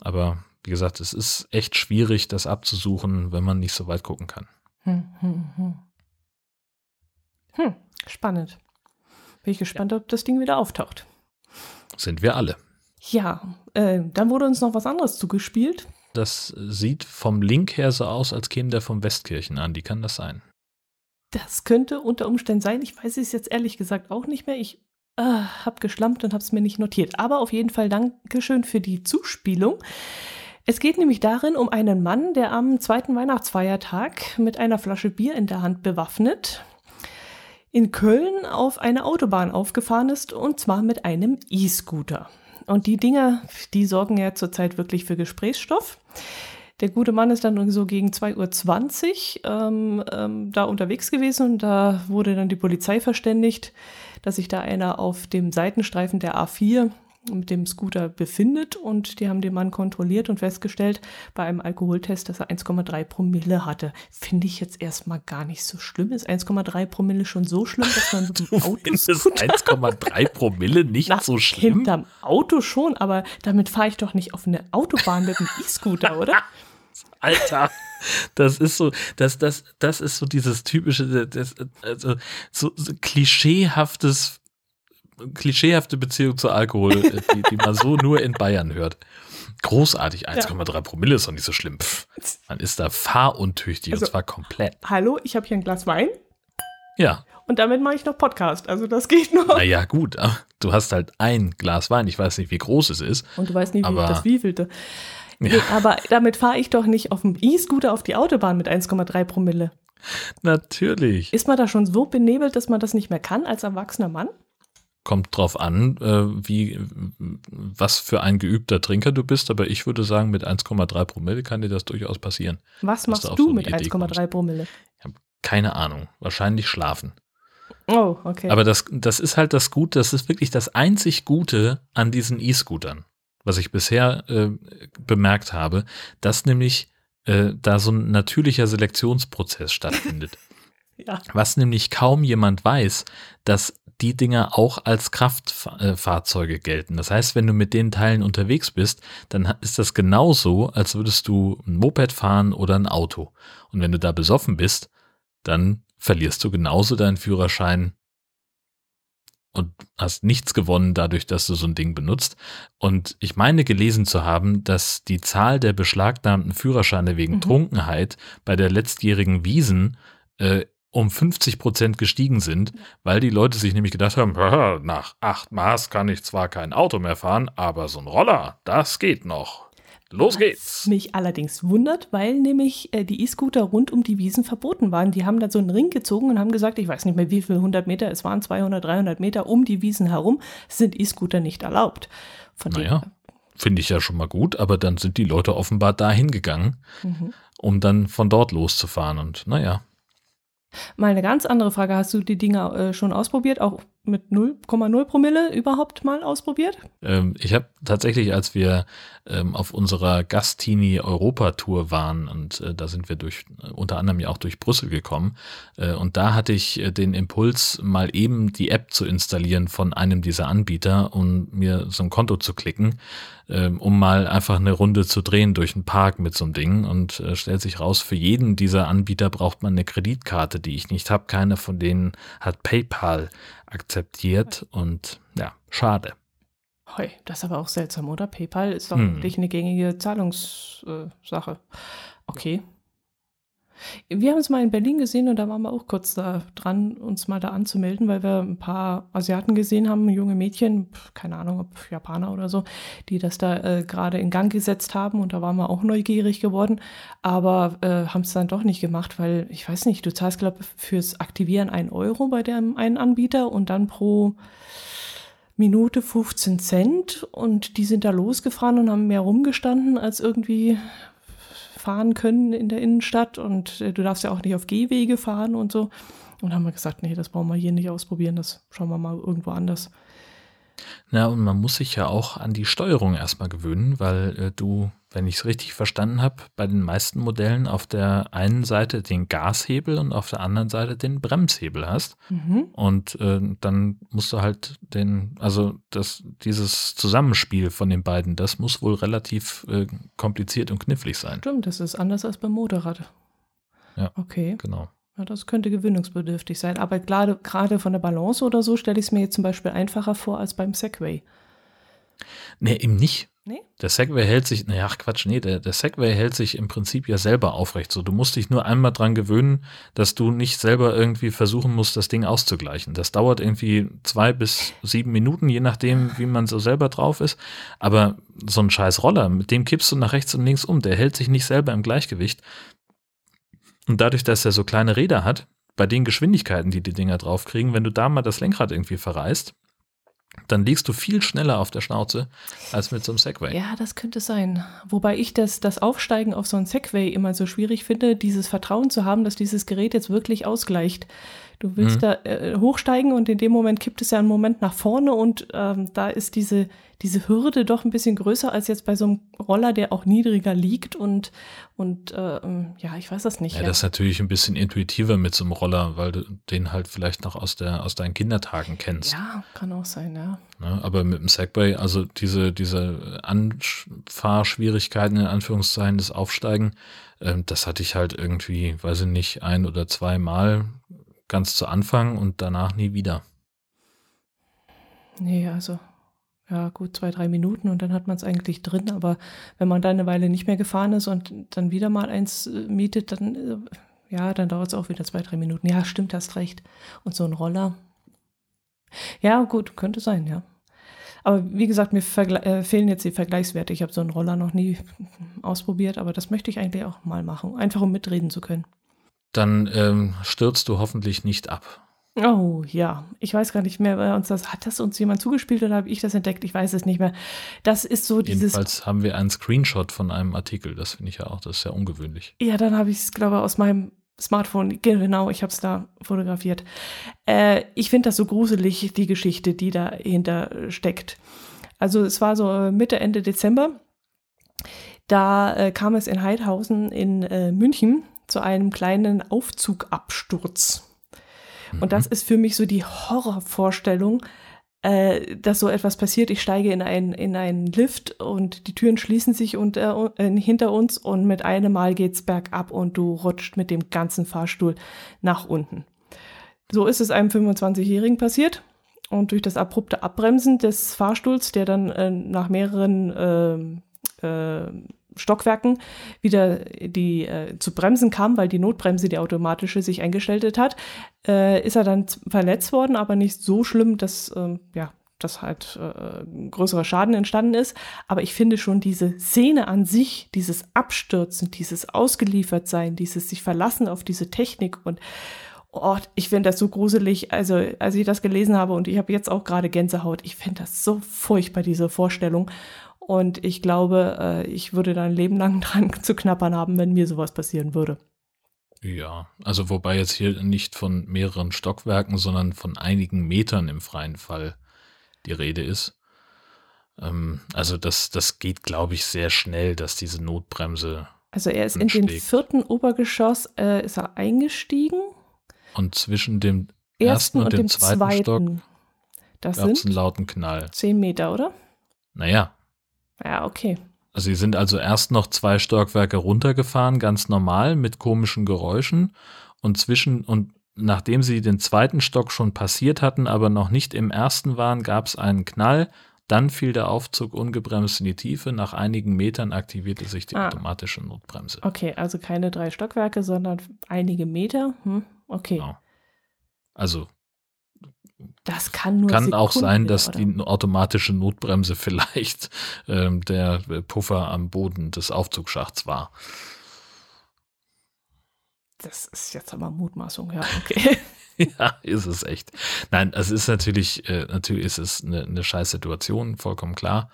Aber wie gesagt, es ist echt schwierig, das abzusuchen, wenn man nicht so weit gucken kann. Hm, hm, hm. hm spannend. Bin ich gespannt, ja. ob das Ding wieder auftaucht. Sind wir alle. Ja, äh, dann wurde uns noch was anderes zugespielt. Das sieht vom Link her so aus, als käme der vom Westkirchen an. Wie kann das sein? Das könnte unter Umständen sein. Ich weiß es jetzt ehrlich gesagt auch nicht mehr. Ich äh, habe geschlampt und habe es mir nicht notiert. Aber auf jeden Fall Dankeschön für die Zuspielung. Es geht nämlich darin um einen Mann, der am zweiten Weihnachtsfeiertag mit einer Flasche Bier in der Hand bewaffnet in Köln auf eine Autobahn aufgefahren ist und zwar mit einem E-Scooter. Und die Dinger, die sorgen ja zurzeit wirklich für Gesprächsstoff. Der gute Mann ist dann so gegen 2.20 Uhr ähm, ähm, da unterwegs gewesen und da wurde dann die Polizei verständigt, dass sich da einer auf dem Seitenstreifen der A4 mit dem Scooter befindet und die haben den Mann kontrolliert und festgestellt bei einem Alkoholtest, dass er 1,3 Promille hatte. Finde ich jetzt erstmal gar nicht so schlimm. Ist 1,3 Promille schon so schlimm, dass man mit dem Auto ist 1,3 Promille nicht Na, so schlimm? Hinterm Auto schon, aber damit fahre ich doch nicht auf eine Autobahn mit einem E-Scooter, oder? Alter. Das ist so, das, das, das ist so dieses typische, das, also so, so klischeehaftes klischeehafte Beziehung zu Alkohol, äh, die, die man so nur in Bayern hört. Großartig, 1,3 ja. Promille ist doch nicht so schlimm. Pff, man ist da fahruntüchtig also, und zwar komplett. Hallo, ich habe hier ein Glas Wein. Ja. Und damit mache ich noch Podcast. Also das geht noch. Naja, gut. Du hast halt ein Glas Wein. Ich weiß nicht, wie groß es ist. Und du weißt nicht, wie das wievielte. Ja. Nee, aber damit fahre ich doch nicht auf dem E-Scooter auf die Autobahn mit 1,3 Promille. Natürlich. Ist man da schon so benebelt, dass man das nicht mehr kann als erwachsener Mann? Kommt drauf an, äh, wie, was für ein geübter Trinker du bist, aber ich würde sagen, mit 1,3 Promille kann dir das durchaus passieren. Was machst du, so mit 1,3 Promille? Ich habe keine Ahnung. Wahrscheinlich schlafen. Oh, okay. Aber das, das ist halt das Gute, das ist wirklich das einzig Gute an diesen E-Scootern, was ich bisher äh, bemerkt habe, dass nämlich äh, da so ein natürlicher Selektionsprozess stattfindet. ja. Was nämlich kaum jemand weiß, dass die Dinger auch als Kraftfahrzeuge gelten. Das heißt, wenn du mit den Teilen unterwegs bist, dann ist das genauso, als würdest du ein Moped fahren oder ein Auto. Und wenn du da besoffen bist, dann verlierst du genauso deinen Führerschein und hast nichts gewonnen dadurch, dass du so ein Ding benutzt. Und ich meine gelesen zu haben, dass die Zahl der beschlagnahmten Führerscheine wegen mhm. Trunkenheit bei der letztjährigen Wiesen äh, um 50 Prozent gestiegen sind, weil die Leute sich nämlich gedacht haben, nach acht Maß kann ich zwar kein Auto mehr fahren, aber so ein Roller, das geht noch. Los Was geht's. mich allerdings wundert, weil nämlich äh, die E-Scooter rund um die Wiesen verboten waren. Die haben da so einen Ring gezogen und haben gesagt, ich weiß nicht mehr wie viele hundert Meter, es waren 200, 300 Meter um die Wiesen herum, sind E-Scooter nicht erlaubt. Von naja, finde ich ja schon mal gut, aber dann sind die Leute offenbar dahin gegangen, mhm. um dann von dort loszufahren und naja. Mal eine ganz andere Frage. Hast du die Dinger äh, schon ausprobiert? Auch mit 0,0 Promille überhaupt mal ausprobiert? Ähm, ich habe tatsächlich, als wir ähm, auf unserer Gastini Europa Tour waren und äh, da sind wir durch äh, unter anderem ja auch durch Brüssel gekommen äh, und da hatte ich äh, den Impuls mal eben die App zu installieren von einem dieser Anbieter um mir so ein Konto zu klicken, ähm, um mal einfach eine Runde zu drehen durch den Park mit so einem Ding und äh, stellt sich raus, für jeden dieser Anbieter braucht man eine Kreditkarte, die ich nicht habe. Keiner von denen hat PayPal akzeptiert und ja, schade. Hoi, das ist aber auch seltsam, oder? PayPal ist doch hm. wirklich eine gängige Zahlungssache. Okay. Wir haben es mal in Berlin gesehen und da waren wir auch kurz da dran, uns mal da anzumelden, weil wir ein paar Asiaten gesehen haben, junge Mädchen, keine Ahnung, ob Japaner oder so, die das da äh, gerade in Gang gesetzt haben und da waren wir auch neugierig geworden, aber äh, haben es dann doch nicht gemacht, weil ich weiß nicht, du zahlst, glaube ich, fürs Aktivieren einen Euro bei dem einen Anbieter und dann pro Minute 15 Cent und die sind da losgefahren und haben mehr rumgestanden als irgendwie fahren können in der Innenstadt und äh, du darfst ja auch nicht auf Gehwege fahren und so. Und haben wir gesagt, nee, das brauchen wir hier nicht ausprobieren, das schauen wir mal irgendwo anders. Na, und man muss sich ja auch an die Steuerung erstmal gewöhnen, weil äh, du, wenn ich es richtig verstanden habe, bei den meisten Modellen auf der einen Seite den Gashebel und auf der anderen Seite den Bremshebel hast. Mhm. Und äh, dann musst du halt den, also das, dieses Zusammenspiel von den beiden, das muss wohl relativ äh, kompliziert und knifflig sein. Stimmt, das ist anders als beim Motorrad. Ja. Okay. Genau. Ja, das könnte gewöhnungsbedürftig sein. Aber gerade, gerade von der Balance oder so stelle ich es mir jetzt zum Beispiel einfacher vor als beim Segway. Nee, eben nicht. Nee? Der Segway hält sich, naja, Quatsch, nee, der, der Segway hält sich im Prinzip ja selber aufrecht. So, du musst dich nur einmal dran gewöhnen, dass du nicht selber irgendwie versuchen musst, das Ding auszugleichen. Das dauert irgendwie zwei bis sieben Minuten, je nachdem, wie man so selber drauf ist. Aber so ein scheiß Roller, mit dem kippst du nach rechts und links um, der hält sich nicht selber im Gleichgewicht. Und dadurch, dass er so kleine Räder hat, bei den Geschwindigkeiten, die die Dinger draufkriegen, wenn du da mal das Lenkrad irgendwie verreißt, dann liegst du viel schneller auf der Schnauze als mit so einem Segway. Ja, das könnte sein. Wobei ich das, das Aufsteigen auf so ein Segway immer so schwierig finde, dieses Vertrauen zu haben, dass dieses Gerät jetzt wirklich ausgleicht. Du willst mhm. da äh, hochsteigen und in dem Moment kippt es ja einen Moment nach vorne und ähm, da ist diese, diese Hürde doch ein bisschen größer als jetzt bei so einem Roller, der auch niedriger liegt und, und äh, ja, ich weiß das nicht. Ja, ja, das ist natürlich ein bisschen intuitiver mit so einem Roller, weil du den halt vielleicht noch aus, der, aus deinen Kindertagen kennst. Ja, kann auch sein, ja. ja ne, aber mit dem Segway, also diese, diese Anfahrschwierigkeiten in Anführungszeichen, das Aufsteigen, äh, das hatte ich halt irgendwie, weiß ich nicht, ein oder zwei Mal ganz zu Anfang und danach nie wieder. Nee, also ja gut, zwei, drei Minuten und dann hat man es eigentlich drin. Aber wenn man da eine Weile nicht mehr gefahren ist und dann wieder mal eins äh, mietet, dann äh, Ja, dann dauert es auch wieder zwei, drei Minuten. Ja, stimmt, hast recht. Und so ein Roller. Ja, gut, könnte sein, ja. Aber wie gesagt, mir äh, fehlen jetzt die Vergleichswerte. Ich habe so einen Roller noch nie ausprobiert, aber das möchte ich eigentlich auch mal machen, einfach um mitreden zu können. Dann ähm, stürzt du hoffentlich nicht ab. Oh ja, ich weiß gar nicht mehr, wer uns das hat das uns jemand zugespielt oder habe ich das entdeckt? Ich weiß es nicht mehr. Das ist so dieses. Jedenfalls haben wir einen Screenshot von einem Artikel. Das finde ich ja auch, das ist ja ungewöhnlich. Ja, dann habe ich es glaube ich aus meinem Smartphone. Genau, ich habe es da fotografiert. Äh, ich finde das so gruselig, die Geschichte, die dahinter steckt. Also es war so äh, Mitte Ende Dezember. Da äh, kam es in Heidhausen in äh, München zu einem kleinen Aufzugabsturz. Und das mhm. ist für mich so die Horrorvorstellung, äh, dass so etwas passiert. Ich steige in, ein, in einen Lift und die Türen schließen sich unter, äh, hinter uns und mit einem Mal geht's bergab und du rutscht mit dem ganzen Fahrstuhl nach unten. So ist es einem 25-Jährigen passiert. Und durch das abrupte Abbremsen des Fahrstuhls, der dann äh, nach mehreren äh, äh, Stockwerken wieder die äh, zu Bremsen kam, weil die Notbremse, die automatische, sich eingestellt hat, äh, ist er dann verletzt worden, aber nicht so schlimm, dass ähm, ja dass halt äh, größerer Schaden entstanden ist. Aber ich finde schon diese Szene an sich, dieses Abstürzen, dieses Ausgeliefertsein, dieses sich verlassen auf diese Technik und oh, ich finde das so gruselig. Also als ich das gelesen habe und ich habe jetzt auch gerade Gänsehaut, ich finde das so furchtbar, diese Vorstellung. Und ich glaube, äh, ich würde dann ein Leben lang dran zu knappern haben, wenn mir sowas passieren würde. Ja, also wobei jetzt hier nicht von mehreren Stockwerken, sondern von einigen Metern im freien Fall die Rede ist. Ähm, also das, das geht, glaube ich, sehr schnell, dass diese Notbremse. Also er ist in den vierten Obergeschoss, äh, ist er eingestiegen. Und zwischen dem ersten, ersten und, und, dem zweiten, zweiten Stock gab es einen lauten Knall. Zehn Meter, oder? Naja, ja, okay. Also sie sind also erst noch zwei Stockwerke runtergefahren, ganz normal, mit komischen Geräuschen. Und zwischen und nachdem sie den zweiten Stock schon passiert hatten, aber noch nicht im ersten waren, gab es einen Knall. Dann fiel der Aufzug ungebremst in die Tiefe. Nach einigen Metern aktivierte sich die ah. automatische Notbremse. Okay, also keine drei Stockwerke, sondern einige Meter. Hm, okay. Genau. Also das kann nur Kann Sekunde, auch sein, dass oder? die automatische Notbremse vielleicht ähm, der Puffer am Boden des Aufzugsschachts war. Das ist jetzt aber Mutmaßung, ja, okay. ja, ist es echt. Nein, es ist natürlich, äh, natürlich ist es eine, eine scheiß Situation, vollkommen klar.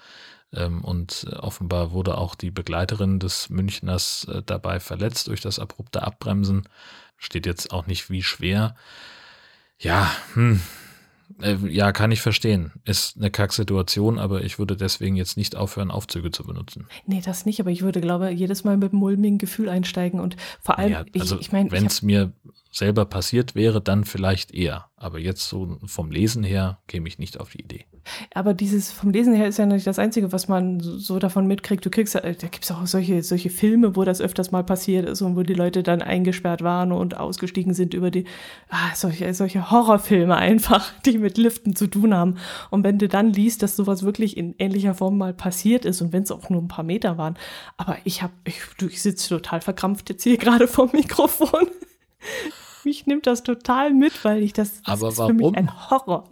Ähm, und äh, offenbar wurde auch die Begleiterin des Münchners äh, dabei verletzt durch das abrupte Abbremsen. Steht jetzt auch nicht wie schwer. Ja, hm, äh, ja, kann ich verstehen. Ist eine Kacksituation, aber ich würde deswegen jetzt nicht aufhören, Aufzüge zu benutzen. Nee, das nicht, aber ich würde, glaube ich, jedes Mal mit mulmigen Gefühl einsteigen und vor allem, ja, also ich, ich meine. Wenn es mir selber passiert wäre, dann vielleicht eher. Aber jetzt so vom Lesen her käme ich nicht auf die Idee. Aber dieses vom Lesen her ist ja nicht das Einzige, was man so davon mitkriegt. Du kriegst, äh, da gibt es auch solche, solche Filme, wo das öfters mal passiert ist und wo die Leute dann eingesperrt waren und ausgestiegen sind über die, ah, solche, solche Horrorfilme einfach, die mit Liften zu tun haben. Und wenn du dann liest, dass sowas wirklich in ähnlicher Form mal passiert ist und wenn es auch nur ein paar Meter waren. Aber ich habe, ich, ich sitze total verkrampft jetzt hier gerade vom Mikrofon. Mich nimmt das total mit, weil ich das, das Aber ist warum? für mich ein Horror.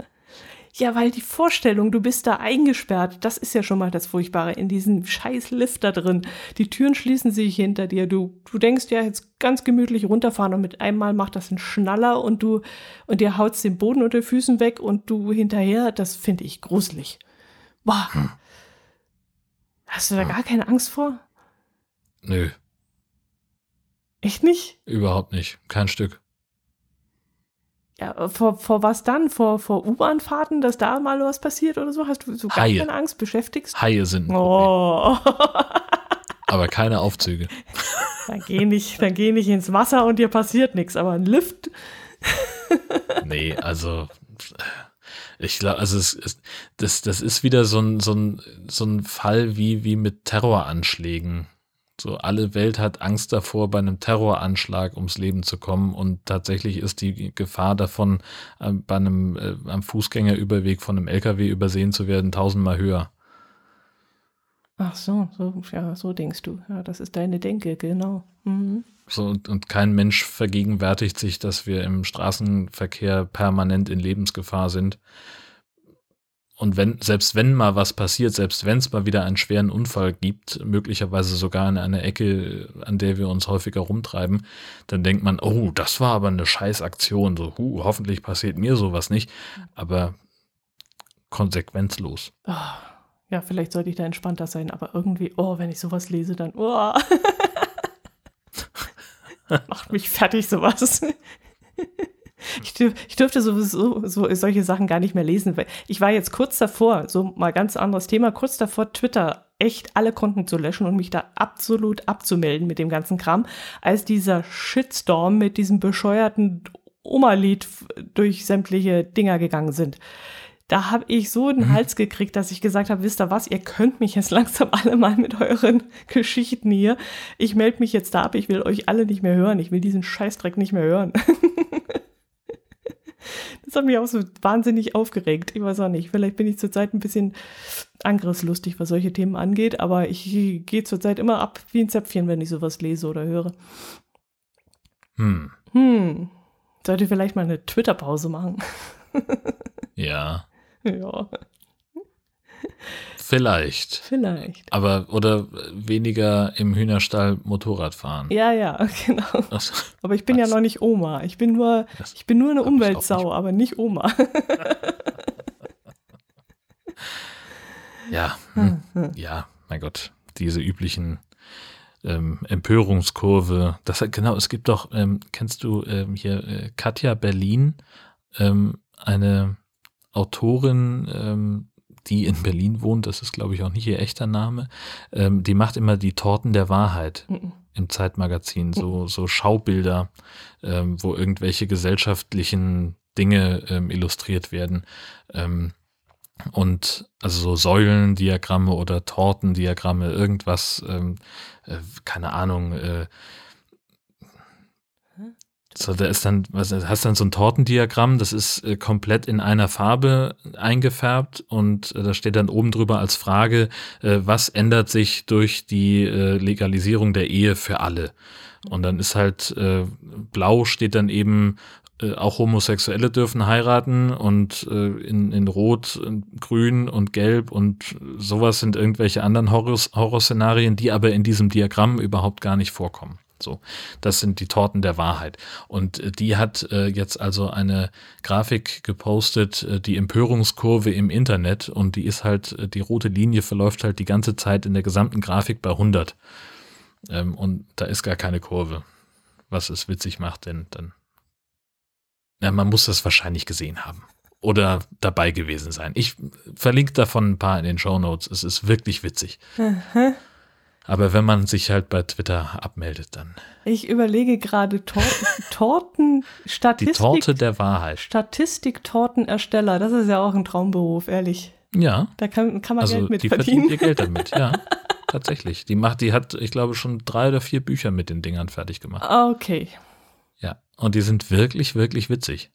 Ja, weil die Vorstellung, du bist da eingesperrt, das ist ja schon mal das Furchtbare, in diesem scheiß Lift da drin. Die Türen schließen sich hinter dir. Du, du denkst ja jetzt ganz gemütlich runterfahren und mit einmal macht das einen Schnaller und du, und dir haut's den Boden unter den Füßen weg und du hinterher, das finde ich gruselig. Boah. Hm. Hast du da hm. gar keine Angst vor? Nö. Echt nicht? Überhaupt nicht. Kein Stück. Ja, vor, vor was dann? Vor, vor U-Bahn-Fahrten, dass da mal was passiert oder so? Hast du so gar Haie. keine Angst? Beschäftigst? Haie sind ein oh. Aber keine Aufzüge. Dann geh nicht, dann geh nicht ins Wasser und dir passiert nichts, aber ein Lift. nee, also ich glaube, also es, es, das, das ist wieder so ein, so ein, so ein Fall wie, wie mit Terroranschlägen. So, alle Welt hat Angst davor, bei einem Terroranschlag ums Leben zu kommen und tatsächlich ist die Gefahr davon, äh, bei einem äh, am Fußgängerüberweg von einem LKW übersehen zu werden, tausendmal höher. Ach so, so, ja, so denkst du. Ja, das ist deine Denke, genau. Mhm. So, und, und kein Mensch vergegenwärtigt sich, dass wir im Straßenverkehr permanent in Lebensgefahr sind. Und wenn, selbst wenn mal was passiert, selbst wenn es mal wieder einen schweren Unfall gibt, möglicherweise sogar in einer Ecke, an der wir uns häufiger rumtreiben, dann denkt man, oh, das war aber eine Scheißaktion. So, huh, hoffentlich passiert mir sowas nicht. Aber konsequenzlos. Oh, ja, vielleicht sollte ich da entspannter sein, aber irgendwie, oh, wenn ich sowas lese, dann, oh. Macht mich fertig, sowas. Ich, dürf, ich dürfte sowieso so, solche Sachen gar nicht mehr lesen. Ich war jetzt kurz davor, so mal ganz anderes Thema, kurz davor, Twitter echt alle Konten zu löschen und mich da absolut abzumelden mit dem ganzen Kram, als dieser Shitstorm mit diesem bescheuerten Oma-Lied durch sämtliche Dinger gegangen sind. Da habe ich so den mhm. Hals gekriegt, dass ich gesagt habe, wisst ihr was, ihr könnt mich jetzt langsam alle mal mit euren Geschichten hier. Ich melde mich jetzt da ab, ich will euch alle nicht mehr hören, ich will diesen Scheißdreck nicht mehr hören. Das hat mich auch so wahnsinnig aufgeregt. Ich weiß auch nicht. Vielleicht bin ich zurzeit ein bisschen angriffslustig, was solche Themen angeht, aber ich gehe zurzeit immer ab wie ein Zäpfchen, wenn ich sowas lese oder höre. Hm. Hm. Sollte vielleicht mal eine Twitter-Pause machen. ja. Ja. Vielleicht. Vielleicht. Aber oder weniger im Hühnerstall Motorrad fahren. Ja, ja, genau. Also, aber ich bin was? ja noch nicht Oma. Ich bin nur, ich bin nur eine Umweltsau, nicht. aber nicht Oma. ja, hm, ja, mein Gott, diese üblichen ähm, Empörungskurve. Das genau, es gibt doch, ähm, kennst du ähm, hier äh, Katja Berlin, ähm, eine Autorin, ähm, die in Berlin wohnt, das ist glaube ich auch nicht ihr echter Name, ähm, die macht immer die Torten der Wahrheit mhm. im Zeitmagazin, so, so Schaubilder, ähm, wo irgendwelche gesellschaftlichen Dinge ähm, illustriert werden. Ähm, und also so Säulendiagramme oder Tortendiagramme, irgendwas, ähm, äh, keine Ahnung, äh, so, da ist dann, was hast dann so ein Tortendiagramm, das ist äh, komplett in einer Farbe eingefärbt und äh, da steht dann oben drüber als Frage, äh, was ändert sich durch die äh, Legalisierung der Ehe für alle? Und dann ist halt äh, blau steht dann eben äh, auch Homosexuelle dürfen heiraten und äh, in, in Rot, Grün und Gelb und sowas sind irgendwelche anderen Horror Horrorszenarien, die aber in diesem Diagramm überhaupt gar nicht vorkommen. So, das sind die Torten der Wahrheit. Und äh, die hat äh, jetzt also eine Grafik gepostet, äh, die Empörungskurve im Internet und die ist halt, äh, die rote Linie verläuft halt die ganze Zeit in der gesamten Grafik bei 100. Ähm, und da ist gar keine Kurve, was es witzig macht, denn dann, ja, man muss das wahrscheinlich gesehen haben oder dabei gewesen sein. Ich verlinke davon ein paar in den Show Notes. Es ist wirklich witzig. Mhm. Aber wenn man sich halt bei Twitter abmeldet, dann. Ich überlege gerade Tor Torten, Statistik. Die Torte der Wahrheit. Statistik-Tortenersteller, das ist ja auch ein Traumberuf, ehrlich. Ja. Da kann, kann man also Geld mit die verdienen. verdient ihr Geld damit, ja. Tatsächlich. Die macht, die hat, ich glaube, schon drei oder vier Bücher mit den Dingern fertig gemacht. Okay. Ja. Und die sind wirklich, wirklich witzig.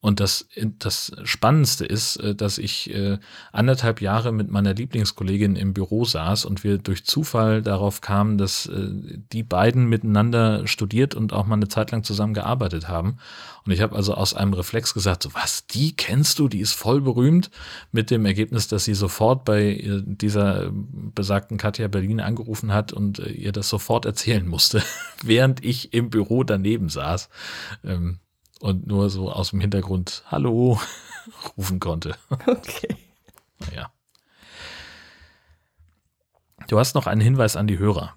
Und das, das Spannendste ist, äh, dass ich äh, anderthalb Jahre mit meiner Lieblingskollegin im Büro saß und wir durch Zufall darauf kamen, dass äh, die beiden miteinander studiert und auch mal eine Zeit lang zusammen gearbeitet haben. Und ich habe also aus einem Reflex gesagt, so was, die kennst du, die ist voll berühmt, mit dem Ergebnis, dass sie sofort bei dieser besagten Katja Berlin angerufen hat und ihr das sofort erzählen musste, während ich im Büro daneben saß. Ähm, und nur so aus dem Hintergrund Hallo rufen konnte. Okay. Naja. Du hast noch einen Hinweis an die Hörer.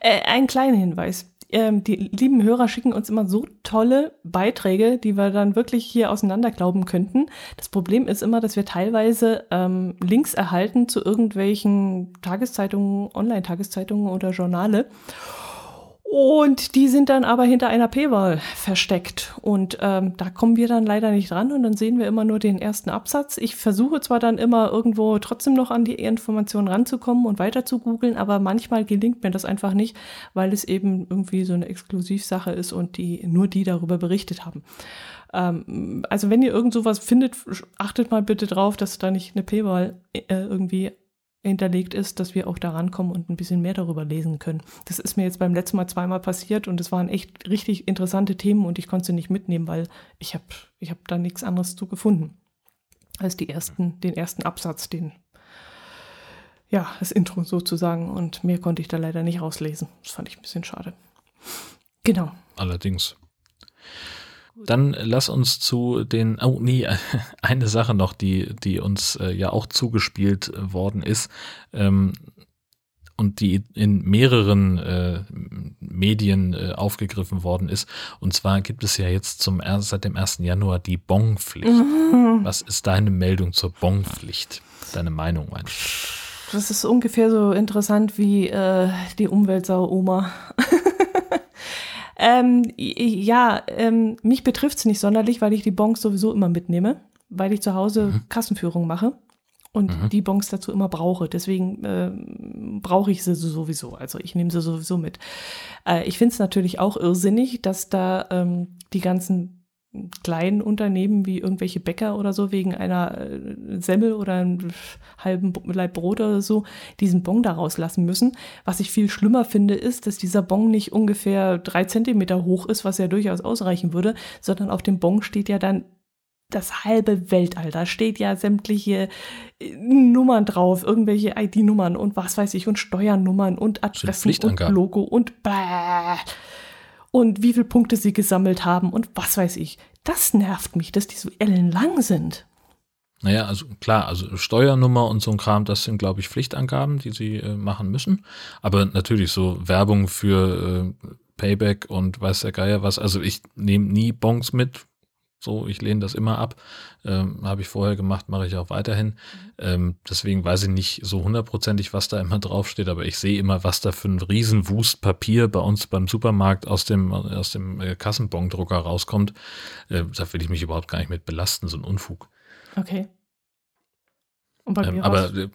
Äh, einen kleinen Hinweis. Ähm, die lieben Hörer schicken uns immer so tolle Beiträge, die wir dann wirklich hier auseinanderglauben könnten. Das Problem ist immer, dass wir teilweise ähm, Links erhalten zu irgendwelchen Tageszeitungen, Online-Tageszeitungen oder Journale. Und die sind dann aber hinter einer P-Wahl versteckt. Und ähm, da kommen wir dann leider nicht dran und dann sehen wir immer nur den ersten Absatz. Ich versuche zwar dann immer irgendwo trotzdem noch an die Informationen ranzukommen und weiter zu googeln, aber manchmal gelingt mir das einfach nicht, weil es eben irgendwie so eine Exklusivsache ist und die nur die darüber berichtet haben. Ähm, also wenn ihr irgend sowas findet, achtet mal bitte drauf, dass da nicht eine P-Wahl äh, irgendwie hinterlegt ist, dass wir auch da rankommen und ein bisschen mehr darüber lesen können. Das ist mir jetzt beim letzten Mal zweimal passiert und es waren echt richtig interessante Themen und ich konnte sie nicht mitnehmen, weil ich habe ich hab da nichts anderes zu gefunden als die ersten, den ersten Absatz, den ja, das Intro sozusagen und mehr konnte ich da leider nicht rauslesen. Das fand ich ein bisschen schade. Genau. Allerdings. Dann lass uns zu den, oh nee, eine Sache noch, die, die uns äh, ja auch zugespielt worden ist ähm, und die in mehreren äh, Medien äh, aufgegriffen worden ist. Und zwar gibt es ja jetzt zum seit dem 1. Januar die Bonpflicht. Mhm. Was ist deine Meldung zur Bonpflicht? Deine Meinung, meinst du? Das ist ungefähr so interessant wie äh, die Umweltsau Oma. Ähm, ja, ähm, mich betrifft es nicht sonderlich, weil ich die Bons sowieso immer mitnehme, weil ich zu Hause mhm. Kassenführung mache und mhm. die Bons dazu immer brauche. Deswegen äh, brauche ich sie sowieso. Also ich nehme sie sowieso mit. Äh, ich finde es natürlich auch irrsinnig, dass da ähm, die ganzen kleinen Unternehmen wie irgendwelche Bäcker oder so wegen einer äh, Semmel oder einem halben Leib Brot oder so diesen Bon da rauslassen müssen. Was ich viel schlimmer finde, ist, dass dieser Bon nicht ungefähr drei Zentimeter hoch ist, was ja durchaus ausreichen würde, sondern auf dem Bon steht ja dann das halbe Weltall. Da steht ja sämtliche äh, Nummern drauf, irgendwelche ID-Nummern und was weiß ich und Steuernummern und Adressen und Logo und bäh und wie viele Punkte sie gesammelt haben und was weiß ich. Das nervt mich, dass die so ellenlang sind. Naja, also klar, also Steuernummer und so ein Kram, das sind, glaube ich, Pflichtangaben, die sie äh, machen müssen. Aber natürlich so Werbung für äh, Payback und weiß der Geier was. Also ich nehme nie Bons mit, so, ich lehne das immer ab. Ähm, Habe ich vorher gemacht, mache ich auch weiterhin. Ähm, deswegen weiß ich nicht so hundertprozentig, was da immer draufsteht, aber ich sehe immer, was da für ein Riesenwust Papier bei uns beim Supermarkt aus dem, aus dem äh, Kassenbondrucker rauskommt. Äh, da will ich mich überhaupt gar nicht mit belasten, so ein Unfug. Okay. Und bei ähm, mir aber äh,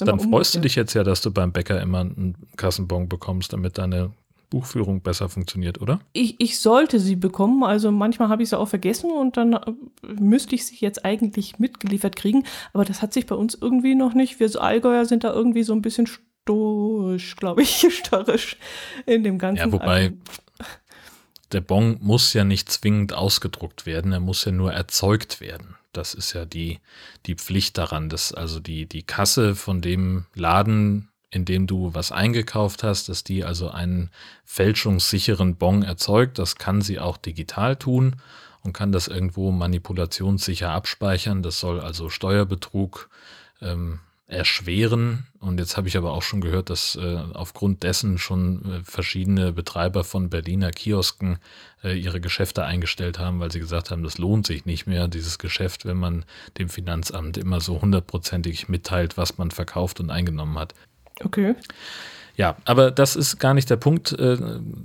dann freust du dich jetzt ja, dass du beim Bäcker immer einen Kassenbon bekommst, damit deine Buchführung besser funktioniert, oder? Ich, ich sollte sie bekommen. Also manchmal habe ich sie auch vergessen und dann äh, müsste ich sie jetzt eigentlich mitgeliefert kriegen. Aber das hat sich bei uns irgendwie noch nicht. Wir Allgäuer sind da irgendwie so ein bisschen stoisch, glaube ich, störrisch in dem ganzen. Ja, wobei der Bon muss ja nicht zwingend ausgedruckt werden, er muss ja nur erzeugt werden. Das ist ja die, die Pflicht daran, dass also die, die Kasse von dem Laden, indem du was eingekauft hast, dass die also einen fälschungssicheren Bon erzeugt. Das kann sie auch digital tun und kann das irgendwo manipulationssicher abspeichern. Das soll also Steuerbetrug ähm, erschweren. Und jetzt habe ich aber auch schon gehört, dass äh, aufgrund dessen schon äh, verschiedene Betreiber von Berliner Kiosken äh, ihre Geschäfte eingestellt haben, weil sie gesagt haben, das lohnt sich nicht mehr, dieses Geschäft, wenn man dem Finanzamt immer so hundertprozentig mitteilt, was man verkauft und eingenommen hat. Okay. Ja, aber das ist gar nicht der Punkt, äh,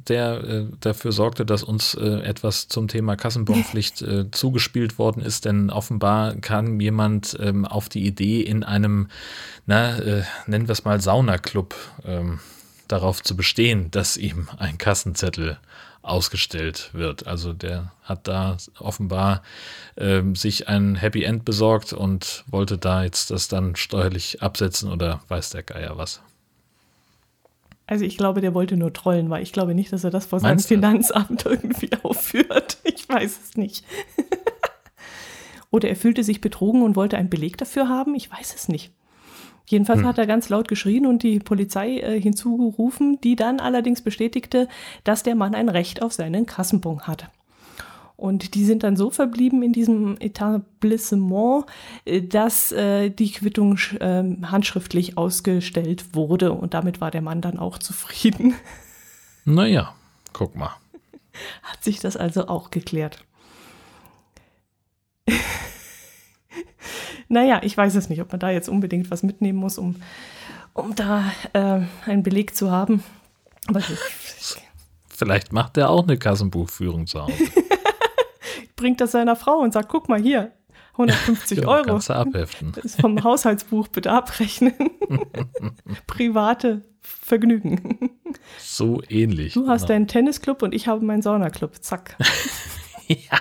der äh, dafür sorgte, dass uns äh, etwas zum Thema Kassenbonpflicht äh, zugespielt worden ist, denn offenbar kam jemand ähm, auf die Idee, in einem, na, äh, nennen wir es mal Saunaclub, ähm, darauf zu bestehen, dass ihm ein Kassenzettel ausgestellt wird. Also der hat da offenbar ähm, sich ein Happy End besorgt und wollte da jetzt das dann steuerlich absetzen oder weiß der Geier was. Also ich glaube, der wollte nur trollen, weil ich glaube nicht, dass er das vor seinem Finanzamt irgendwie aufführt. Ich weiß es nicht. Oder er fühlte sich betrogen und wollte einen Beleg dafür haben. Ich weiß es nicht. Jedenfalls hm. hat er ganz laut geschrien und die Polizei äh, hinzugerufen, die dann allerdings bestätigte, dass der Mann ein Recht auf seinen Kassenbon hat. Und die sind dann so verblieben in diesem Etablissement, äh, dass äh, die Quittung äh, handschriftlich ausgestellt wurde. Und damit war der Mann dann auch zufrieden. Naja, guck mal. Hat sich das also auch geklärt. Naja, ich weiß es nicht, ob man da jetzt unbedingt was mitnehmen muss, um, um da äh, einen Beleg zu haben. Aber Vielleicht macht er auch eine Kassenbuchführung zu Hause. bringt das seiner Frau und sagt, guck mal hier, 150 ja, Euro. Kannst du abheften. Das ist vom Haushaltsbuch bitte abrechnen. Private Vergnügen. So ähnlich. Du hast genau. deinen Tennisclub und ich habe meinen Saunaclub. Zack. ja.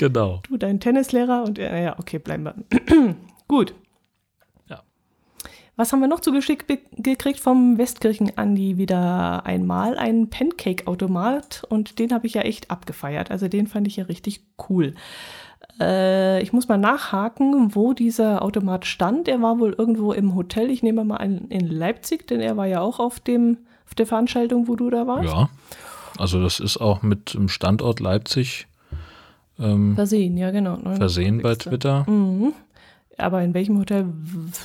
Genau. Du deinen Tennislehrer und ja, okay, bleiben wir. Gut. Ja. Was haben wir noch zugeschickt gekriegt vom Westkirchen Andi wieder einmal? Einen Pancake-Automat und den habe ich ja echt abgefeiert. Also den fand ich ja richtig cool. Äh, ich muss mal nachhaken, wo dieser Automat stand. Er war wohl irgendwo im Hotel. Ich nehme mal an in Leipzig, denn er war ja auch auf, dem, auf der Veranstaltung, wo du da warst. Ja, also das ist auch mit dem Standort Leipzig ähm, versehen, ja genau. Versehen bei Twitter. Mhm aber in welchem Hotel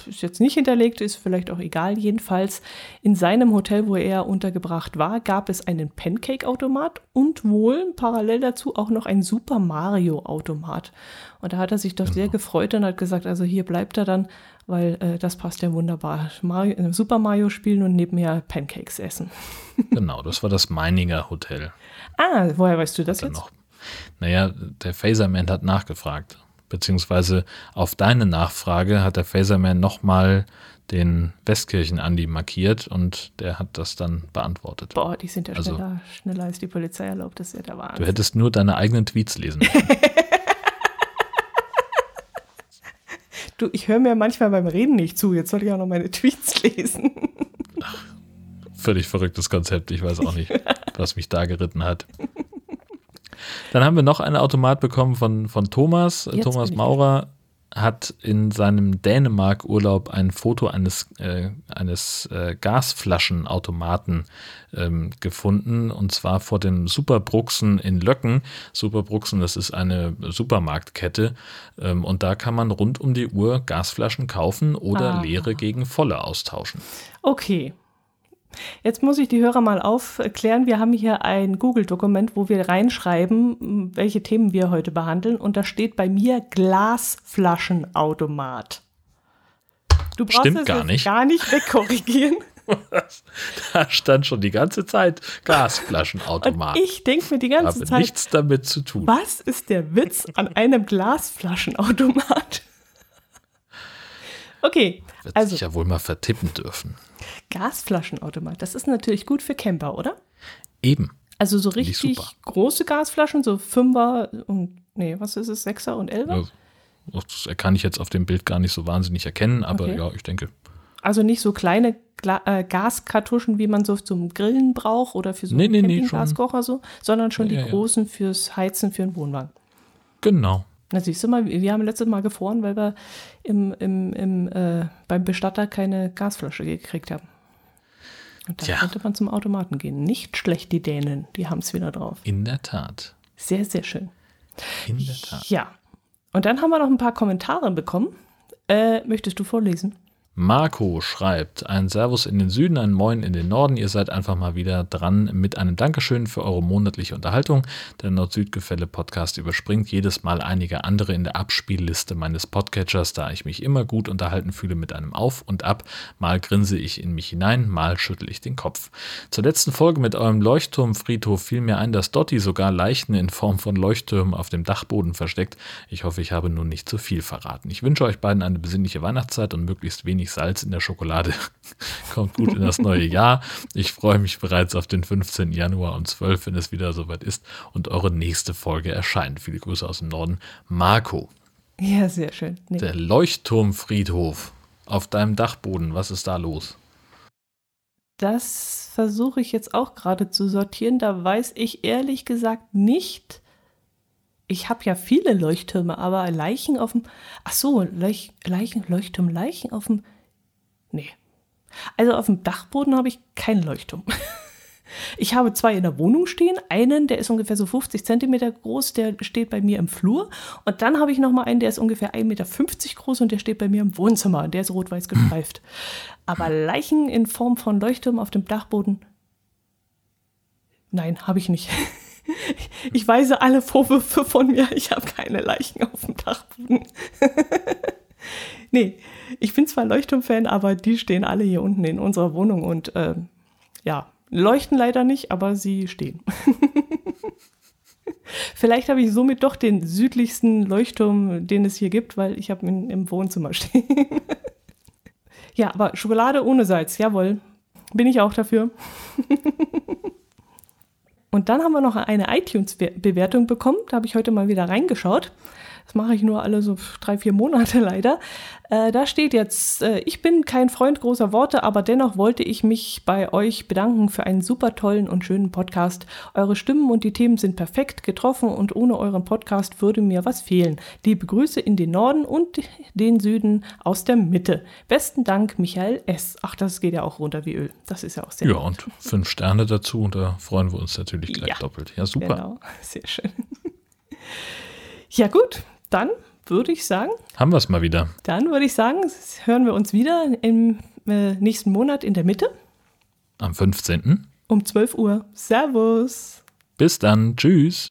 ist jetzt nicht hinterlegt, ist vielleicht auch egal. Jedenfalls in seinem Hotel, wo er untergebracht war, gab es einen Pancake-Automat und wohl parallel dazu auch noch ein Super Mario-Automat. Und da hat er sich doch genau. sehr gefreut und hat gesagt, also hier bleibt er dann, weil äh, das passt ja wunderbar. Mario, äh, Super Mario spielen und nebenher Pancakes essen. genau, das war das Meininger Hotel. Ah, woher weißt du das jetzt? Noch, naja, der Phaserman hat nachgefragt beziehungsweise auf deine Nachfrage hat der Phaserman nochmal den Westkirchen-Andi markiert und der hat das dann beantwortet. Boah, die sind ja also, schneller, schneller als die Polizei erlaubt, das ist ja der Wahnsinn. Du hättest nur deine eigenen Tweets lesen müssen. du, ich höre mir manchmal beim Reden nicht zu, jetzt soll ich auch noch meine Tweets lesen. Ach, völlig verrücktes Konzept, ich weiß auch nicht, was mich da geritten hat. Dann haben wir noch einen Automat bekommen von, von Thomas. Jetzt Thomas Maurer hat in seinem Dänemark-Urlaub ein Foto eines, äh, eines äh, Gasflaschenautomaten ähm, gefunden und zwar vor dem Superbruxen in Löcken. Superbruxen, das ist eine Supermarktkette ähm, und da kann man rund um die Uhr Gasflaschen kaufen oder ah. leere gegen volle austauschen. Okay, Jetzt muss ich die Hörer mal aufklären. Wir haben hier ein Google-Dokument, wo wir reinschreiben, welche Themen wir heute behandeln. Und da steht bei mir Glasflaschenautomat. Du brauchst Stimmt gar nicht. gar nicht wegkorrigieren. da stand schon die ganze Zeit Glasflaschenautomat. Und ich denke mir die ganze habe Zeit. nichts damit zu tun. Was ist der Witz an einem Glasflaschenautomat? Okay. Wird also, sich ja wohl mal vertippen dürfen. Gasflaschenautomat, das ist natürlich gut für Camper, oder? Eben. Also so richtig große Gasflaschen, so Fünfer und, nee, was ist es, Sechser und Elfer? Ja, das kann ich jetzt auf dem Bild gar nicht so wahnsinnig erkennen, aber okay. ja, ich denke. Also nicht so kleine Gla äh, Gaskartuschen, wie man so zum Grillen braucht oder für so nee, einen nee, Gaskocher so, sondern schon ja, die ja, großen fürs Heizen für einen Wohnwagen. Genau. Na, siehst du mal, wir haben letztes Mal gefroren, weil wir im, im, im, äh, beim Bestatter keine Gasflasche gekriegt haben. Und da ja. könnte man zum Automaten gehen. Nicht schlecht, die Dänen, die haben es wieder drauf. In der Tat. Sehr, sehr schön. In der Tat. Ja. Und dann haben wir noch ein paar Kommentare bekommen. Äh, möchtest du vorlesen? Marco schreibt, ein Servus in den Süden, ein Moin in den Norden. Ihr seid einfach mal wieder dran mit einem Dankeschön für eure monatliche Unterhaltung. Der Nord-Süd-Gefälle-Podcast überspringt jedes Mal einige andere in der Abspielliste meines Podcatchers, da ich mich immer gut unterhalten fühle mit einem Auf und Ab. Mal grinse ich in mich hinein, mal schüttel ich den Kopf. Zur letzten Folge mit eurem Leuchtturmfriedhof fiel mir ein, dass Dotti sogar Leichen in Form von Leuchttürmen auf dem Dachboden versteckt. Ich hoffe, ich habe nun nicht zu viel verraten. Ich wünsche euch beiden eine besinnliche Weihnachtszeit und möglichst wenig wenig Salz in der Schokolade. Kommt gut in das neue Jahr. Ich freue mich bereits auf den 15. Januar um 12, wenn es wieder soweit ist und eure nächste Folge erscheint. Viele Grüße aus dem Norden. Marco. Ja, sehr schön. Nee. Der Leuchtturmfriedhof auf deinem Dachboden. Was ist da los? Das versuche ich jetzt auch gerade zu sortieren. Da weiß ich ehrlich gesagt nicht, ich habe ja viele Leuchttürme, aber Leichen auf dem. Ach so, Leuch, Leichen, Leuchtturm, Leichen auf dem. Nee. Also auf dem Dachboden habe ich keinen Leuchtturm. Ich habe zwei in der Wohnung stehen. Einen, der ist ungefähr so 50 Zentimeter groß, der steht bei mir im Flur. Und dann habe ich noch mal einen, der ist ungefähr 1,50 Meter groß und der steht bei mir im Wohnzimmer. Der ist rot-weiß gestreift. Aber Leichen in Form von Leuchtturm auf dem Dachboden? Nein, habe ich nicht. Ich weise alle Vorwürfe von mir. Ich habe keine Leichen auf dem Dachboden. nee, ich bin zwar Leuchtturmfan, aber die stehen alle hier unten in unserer Wohnung und äh, ja, leuchten leider nicht, aber sie stehen. Vielleicht habe ich somit doch den südlichsten Leuchtturm, den es hier gibt, weil ich habe ihn im Wohnzimmer stehen. ja, aber Schokolade ohne Salz, jawohl. Bin ich auch dafür. Und dann haben wir noch eine iTunes-Bewertung bekommen. Da habe ich heute mal wieder reingeschaut. Das mache ich nur alle so drei, vier Monate leider. Äh, da steht jetzt, äh, ich bin kein Freund großer Worte, aber dennoch wollte ich mich bei euch bedanken für einen super tollen und schönen Podcast. Eure Stimmen und die Themen sind perfekt getroffen und ohne euren Podcast würde mir was fehlen. Liebe Grüße in den Norden und den Süden aus der Mitte. Besten Dank, Michael S. Ach, das geht ja auch runter wie Öl. Das ist ja auch sehr Ja, nett. und fünf Sterne dazu und da freuen wir uns natürlich gleich ja, doppelt. Ja, super. Genau, sehr schön. ja, gut, dann würde ich sagen. Haben wir es mal wieder. Dann würde ich sagen, hören wir uns wieder im äh, nächsten Monat in der Mitte. Am 15. Um 12 Uhr. Servus. Bis dann. Tschüss.